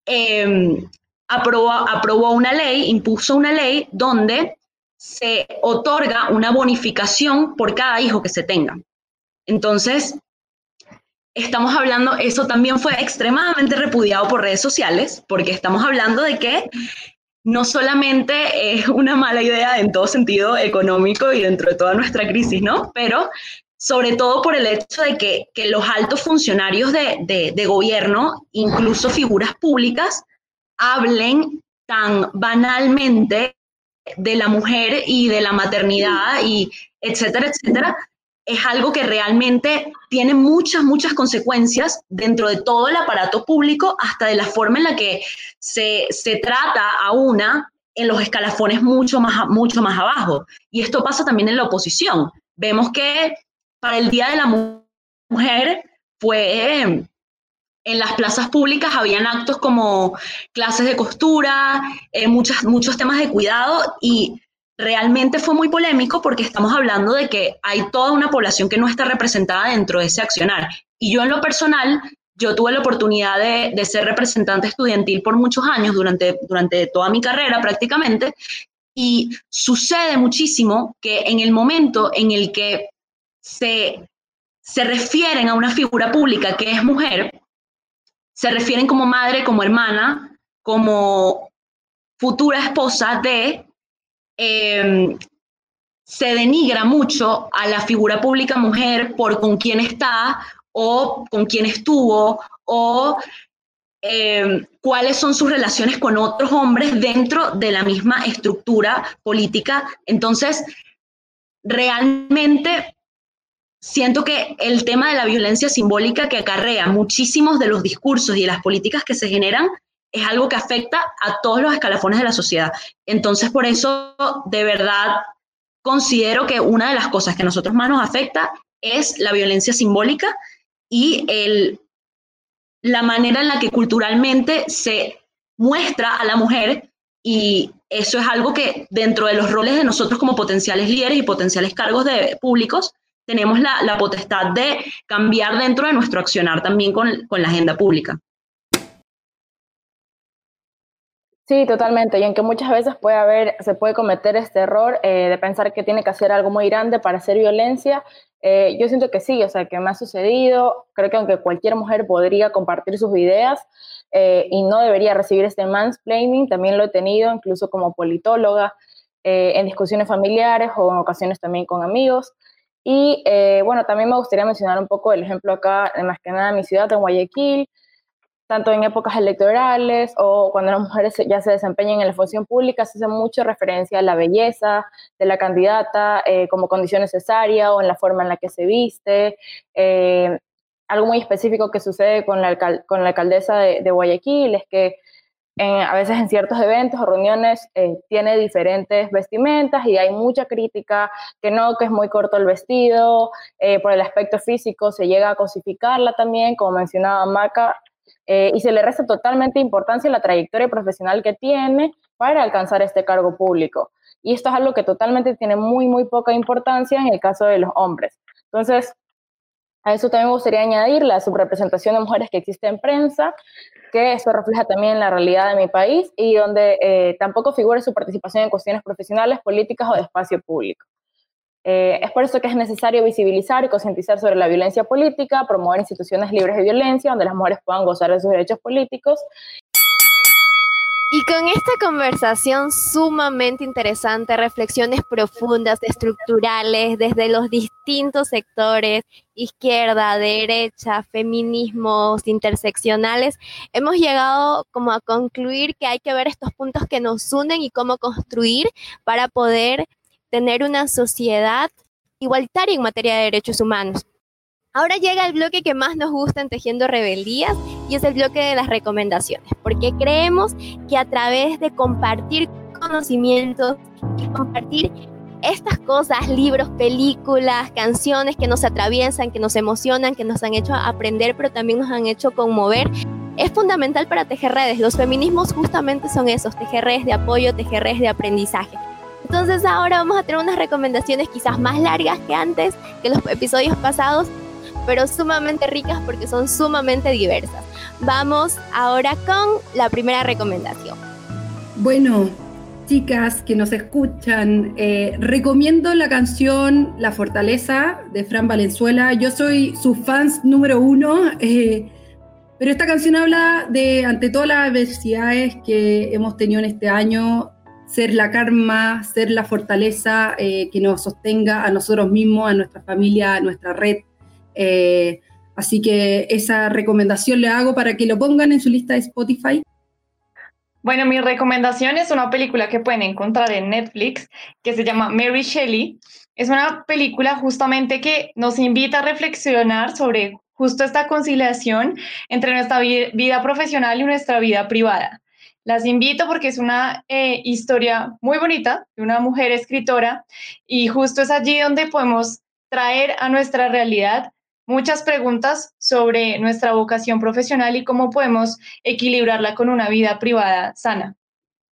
em, aprobó, aprobó una ley, impuso una ley donde se otorga una bonificación por cada hijo que se tenga. Entonces, estamos hablando, eso también fue extremadamente repudiado por redes sociales, porque estamos hablando de que no solamente es una mala idea en todo sentido económico y dentro de toda nuestra crisis, ¿no? Pero sobre todo por el hecho de que, los altos funcionarios de, de, gobierno, incluso figuras públicas, hablen tan banalmente de la mujer y de la maternidad y etcétera, etcétera, es algo que realmente tiene muchas, muchas consecuencias dentro de todo el aparato público, hasta de la forma en la que se, trata a una en los escalafones mucho más, mucho más abajo. Y esto pasa también en la oposición. Vemos que para el Día de la Mujer fue en las plazas públicas habían actos como clases de costura, eh, muchos temas de cuidado y realmente fue muy polémico porque estamos hablando de que hay toda una población que no está representada dentro de ese accionar. Y yo en lo personal, yo tuve la oportunidad de, ser representante estudiantil por muchos años, durante, durante toda mi carrera prácticamente, y sucede muchísimo que en el momento en el que se, se refieren a una figura pública que es mujer, se refieren como madre, como hermana, como futura esposa de, Em, se denigra mucho a la figura pública mujer por con quién está o con quién estuvo o em, cuáles son sus relaciones con otros hombres dentro de la misma estructura política. Entonces, realmente siento que el tema de la violencia simbólica que acarrea muchísimos de los discursos y de las políticas que se generan es algo que afecta a todos los escalafones de la sociedad. Entonces, por eso, de verdad, considero que una de las cosas que a nosotros más nos afecta es la violencia simbólica y el, la manera en la que culturalmente se muestra a la mujer y eso es algo que dentro de los roles de nosotros como potenciales líderes y potenciales cargos de públicos, tenemos la, la potestad de cambiar dentro de nuestro accionar también con, con la agenda pública. Sí, totalmente. Y en que muchas veces puede haber, se puede cometer este error eh, de pensar que tiene que hacer algo muy grande para hacer violencia. Eh, yo siento que sí, o sea, que me ha sucedido. Creo que aunque cualquier mujer podría compartir sus ideas eh, y no debería recibir este mansplaining, también lo he tenido, incluso como politóloga, en discusiones familiares o en ocasiones también con amigos. Y bueno, también me gustaría mencionar un poco el ejemplo acá, más que nada en mi ciudad, en Guayaquil tanto en épocas electorales o cuando las mujeres ya se desempeñan en la función pública, se hace mucha referencia a la belleza de la candidata eh, como condición necesaria o en la forma en la que se viste. Eh, algo muy específico que sucede con la, con la alcaldesa de, Guayaquil es que a veces en ciertos eventos o reuniones eh, tiene diferentes vestimentas y hay mucha crítica, que no, que es muy corto el vestido, por el aspecto físico se llega a cosificarla también, como mencionaba Maca, eh, y se le resta totalmente importancia a la trayectoria profesional que tiene para alcanzar este cargo público. Y esto es algo que totalmente tiene muy, muy poca importancia en el caso de los hombres. Entonces, a eso también me gustaría añadir la subrepresentación de mujeres que existe en prensa, que eso refleja también la realidad de mi país y donde eh, tampoco figura su participación en cuestiones profesionales, políticas o de espacio público. Eh, es por eso que es necesario visibilizar y concientizar sobre la violencia política, promover instituciones libres de violencia, donde las mujeres puedan gozar de sus derechos políticos. Y con esta conversación sumamente interesante, reflexiones profundas, estructurales, desde los distintos sectores, izquierda, derecha, feminismos, interseccionales, hemos llegado como a concluir que hay que ver estos puntos que nos unen y cómo construir para poder tener una sociedad igualitaria en materia de derechos humanos. Ahora llega el bloque que más nos gusta en Tejiendo Rebeldías y es el bloque de las recomendaciones, porque creemos que a través de compartir conocimientos y compartir estas cosas, libros, películas, canciones que nos atraviesan, que nos emocionan, que nos han hecho aprender, pero también nos han hecho conmover, es fundamental para tejer redes. Los feminismos justamente son esos, tejer redes de apoyo, tejer redes de aprendizaje. Entonces ahora vamos a tener unas recomendaciones quizás más largas que antes, que los episodios pasados, pero sumamente ricas porque son sumamente diversas. Vamos ahora con la primera recomendación. Bueno, chicas que nos escuchan, eh, recomiendo la canción La Fortaleza de Fran Valenzuela. Yo soy su fans número uno, eh, pero esta canción habla de, ante todas las adversidades que hemos tenido en este año, ser la karma, ser la fortaleza eh, que nos sostenga a nosotros mismos, a nuestra familia, a nuestra red. Eh, así que esa recomendación le hago para que lo pongan en su lista de Spotify. Bueno, mi recomendación es una película que pueden encontrar en Netflix que se llama Mary Shelley. Es una película justamente que nos invita a reflexionar sobre justo esta conciliación entre nuestra vida profesional y nuestra vida privada. Las invito porque es una eh, historia muy bonita de una mujer escritora y justo es allí donde podemos traer a nuestra realidad muchas preguntas sobre nuestra vocación profesional y cómo podemos equilibrarla con una vida privada sana,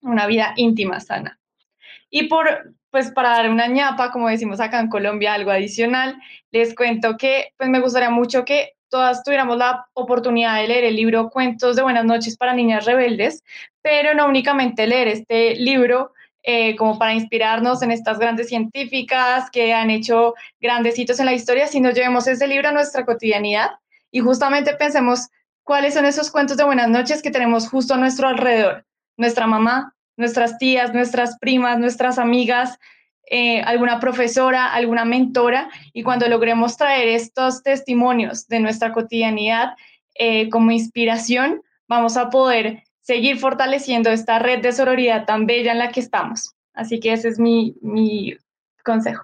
una vida íntima sana. Y por, pues para dar una ñapa, como decimos acá en Colombia, algo adicional, les cuento que pues me gustaría mucho que todas tuviéramos la oportunidad de leer el libro Cuentos de Buenas noches para Niñas Rebeldes, pero no únicamente leer este libro eh, como para inspirarnos en estas grandes científicas que han hecho grandes hitos en la historia, sino llevemos ese libro a nuestra cotidianidad y justamente pensemos cuáles son esos cuentos de buenas noches que tenemos justo a nuestro alrededor. Nuestra mamá, nuestras tías, nuestras primas, nuestras amigas, eh, alguna profesora, alguna mentora, y cuando logremos traer estos testimonios de nuestra cotidianidad eh, como inspiración, vamos a poder seguir fortaleciendo esta red de sororidad tan bella en la que estamos. Así que ese es mi, mi consejo.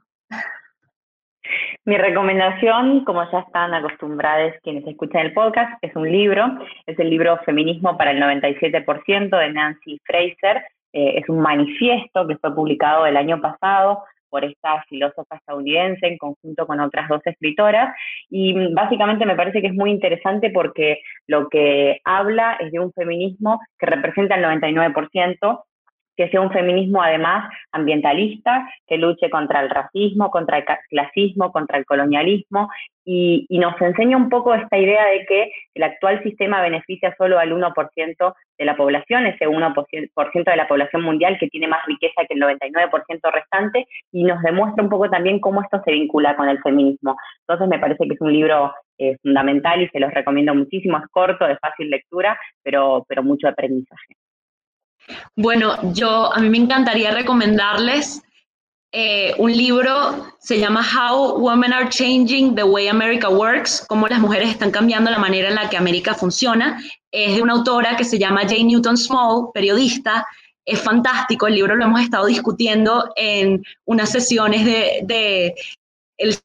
Mi recomendación, como ya están acostumbrados quienes escuchan el podcast, es un libro. Es el libro Feminismo para el 97% de Nancy Fraser. Eh, es un manifiesto que fue publicado el año pasado por esta filósofa estadounidense en conjunto con otras dos escritoras. Y básicamente me parece que es muy interesante porque lo que habla es de un feminismo que representa el 99%, que sea un feminismo además ambientalista, que luche contra el racismo, contra el clasismo, contra el colonialismo, y, nos enseña un poco esta idea de que el actual sistema beneficia solo al 1% de la población, ese 1% de la población mundial que tiene más riqueza que el 99% restante, y nos demuestra un poco también cómo esto se vincula con el feminismo. Entonces me parece que es un libro eh, fundamental y se los recomiendo muchísimo, es corto, de fácil lectura, pero, pero mucho aprendizaje. Bueno, yo a mí me encantaría recomendarles eh, un libro, se llama How Women Are Changing the Way America Works, cómo las mujeres están cambiando la manera en la que América funciona. Es de una autora que se llama Jane Newton Small, periodista. Es fantástico, el libro lo hemos estado discutiendo en unas sesiones de, de el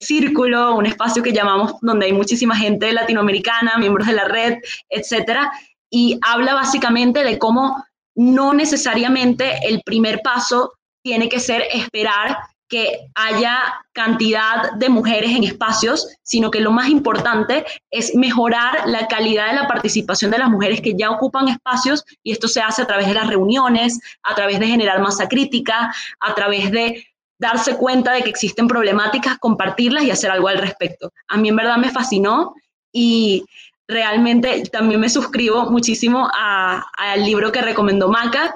círculo, un espacio que llamamos donde hay muchísima gente latinoamericana, miembros de la red, etcétera y habla básicamente de cómo no necesariamente el primer paso tiene que ser esperar que haya cantidad de mujeres en espacios, sino que lo más importante es mejorar la calidad de la participación de las mujeres que ya ocupan espacios y esto se hace a través de las reuniones, a través de generar masa crítica, a través de darse cuenta de que existen problemáticas, compartirlas y hacer algo al respecto. A mí en verdad me fascinó y realmente también me suscribo muchísimo al libro que recomendó Maca.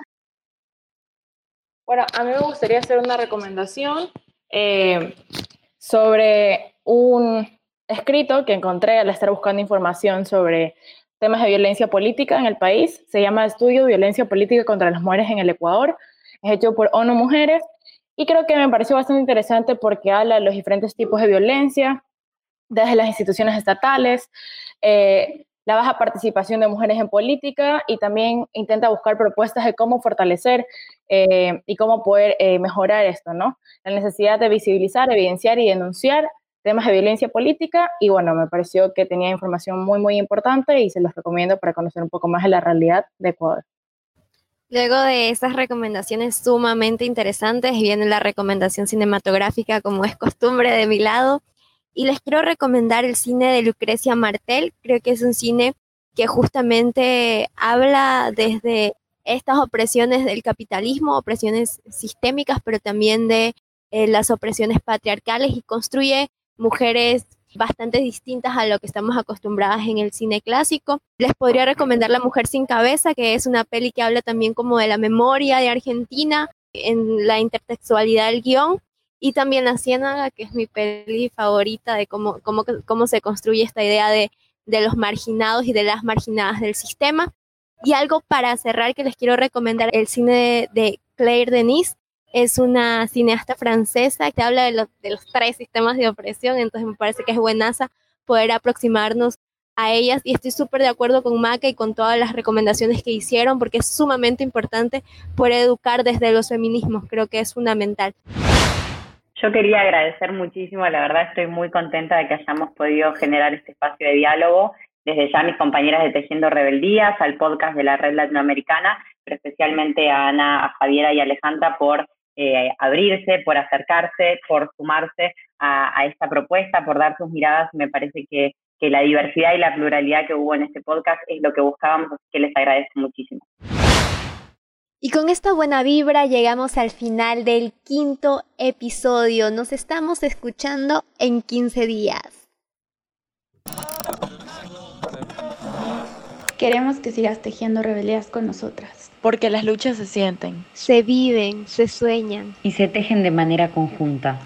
Bueno, a mí me gustaría hacer una recomendación eh, sobre un escrito que encontré al estar buscando información sobre temas de violencia política en el país. Se llama Estudio de Violencia Política contra las Mujeres en el Ecuador. Es hecho por ONU Mujeres y creo que me pareció bastante interesante porque habla de los diferentes tipos de violencia, desde las instituciones estatales, eh, la baja participación de mujeres en política y también intenta buscar propuestas de cómo fortalecer eh, y cómo poder eh, mejorar esto, ¿no? La necesidad de visibilizar, evidenciar y denunciar temas de violencia política y bueno, me pareció que tenía información muy, muy importante y se los recomiendo para conocer un poco más de la realidad de Ecuador. Luego de esas recomendaciones sumamente interesantes, viene la recomendación cinematográfica como es costumbre de mi lado y les quiero recomendar el cine de Lucrecia Martel. Creo que es un cine que justamente habla desde estas opresiones del capitalismo, opresiones sistémicas, pero también de eh, las opresiones patriarcales y construye mujeres bastante distintas a lo que estamos acostumbradas en el cine clásico. Les podría recomendar La Mujer sin Cabeza, que es una peli que habla también como de la memoria de Argentina en la intertextualidad del guion y también La Ciénaga, que es mi peli favorita de cómo, cómo, cómo se construye esta idea de, de los marginados y de las marginadas del sistema. Y algo para cerrar que les quiero recomendar, el cine de, Claire Denis, es una cineasta francesa que habla de, de, los tres sistemas de opresión, entonces me parece que es buenaza poder aproximarnos a ellas y estoy súper de acuerdo con Maca y con todas las recomendaciones que hicieron porque es sumamente importante poder educar desde los feminismos, creo que es fundamental. Yo quería agradecer muchísimo, la verdad estoy muy contenta de que hayamos podido generar este espacio de diálogo, desde ya a mis compañeras de Tejiendo Rebeldías, al podcast de la Red Latinoamericana, pero especialmente a Ana, a Javiera y a Alejandra por eh, abrirse, por acercarse, por sumarse a, esta propuesta, por dar sus miradas. Me parece que, que la diversidad y la pluralidad que hubo en este podcast es lo que buscábamos, así que les agradezco muchísimo. Y con esta buena vibra llegamos al final del quinto episodio. Nos estamos escuchando en 15 días. Queremos que sigas tejiendo rebelías con nosotras. Porque las luchas se sienten, se viven, se sueñan y se tejen de manera conjunta.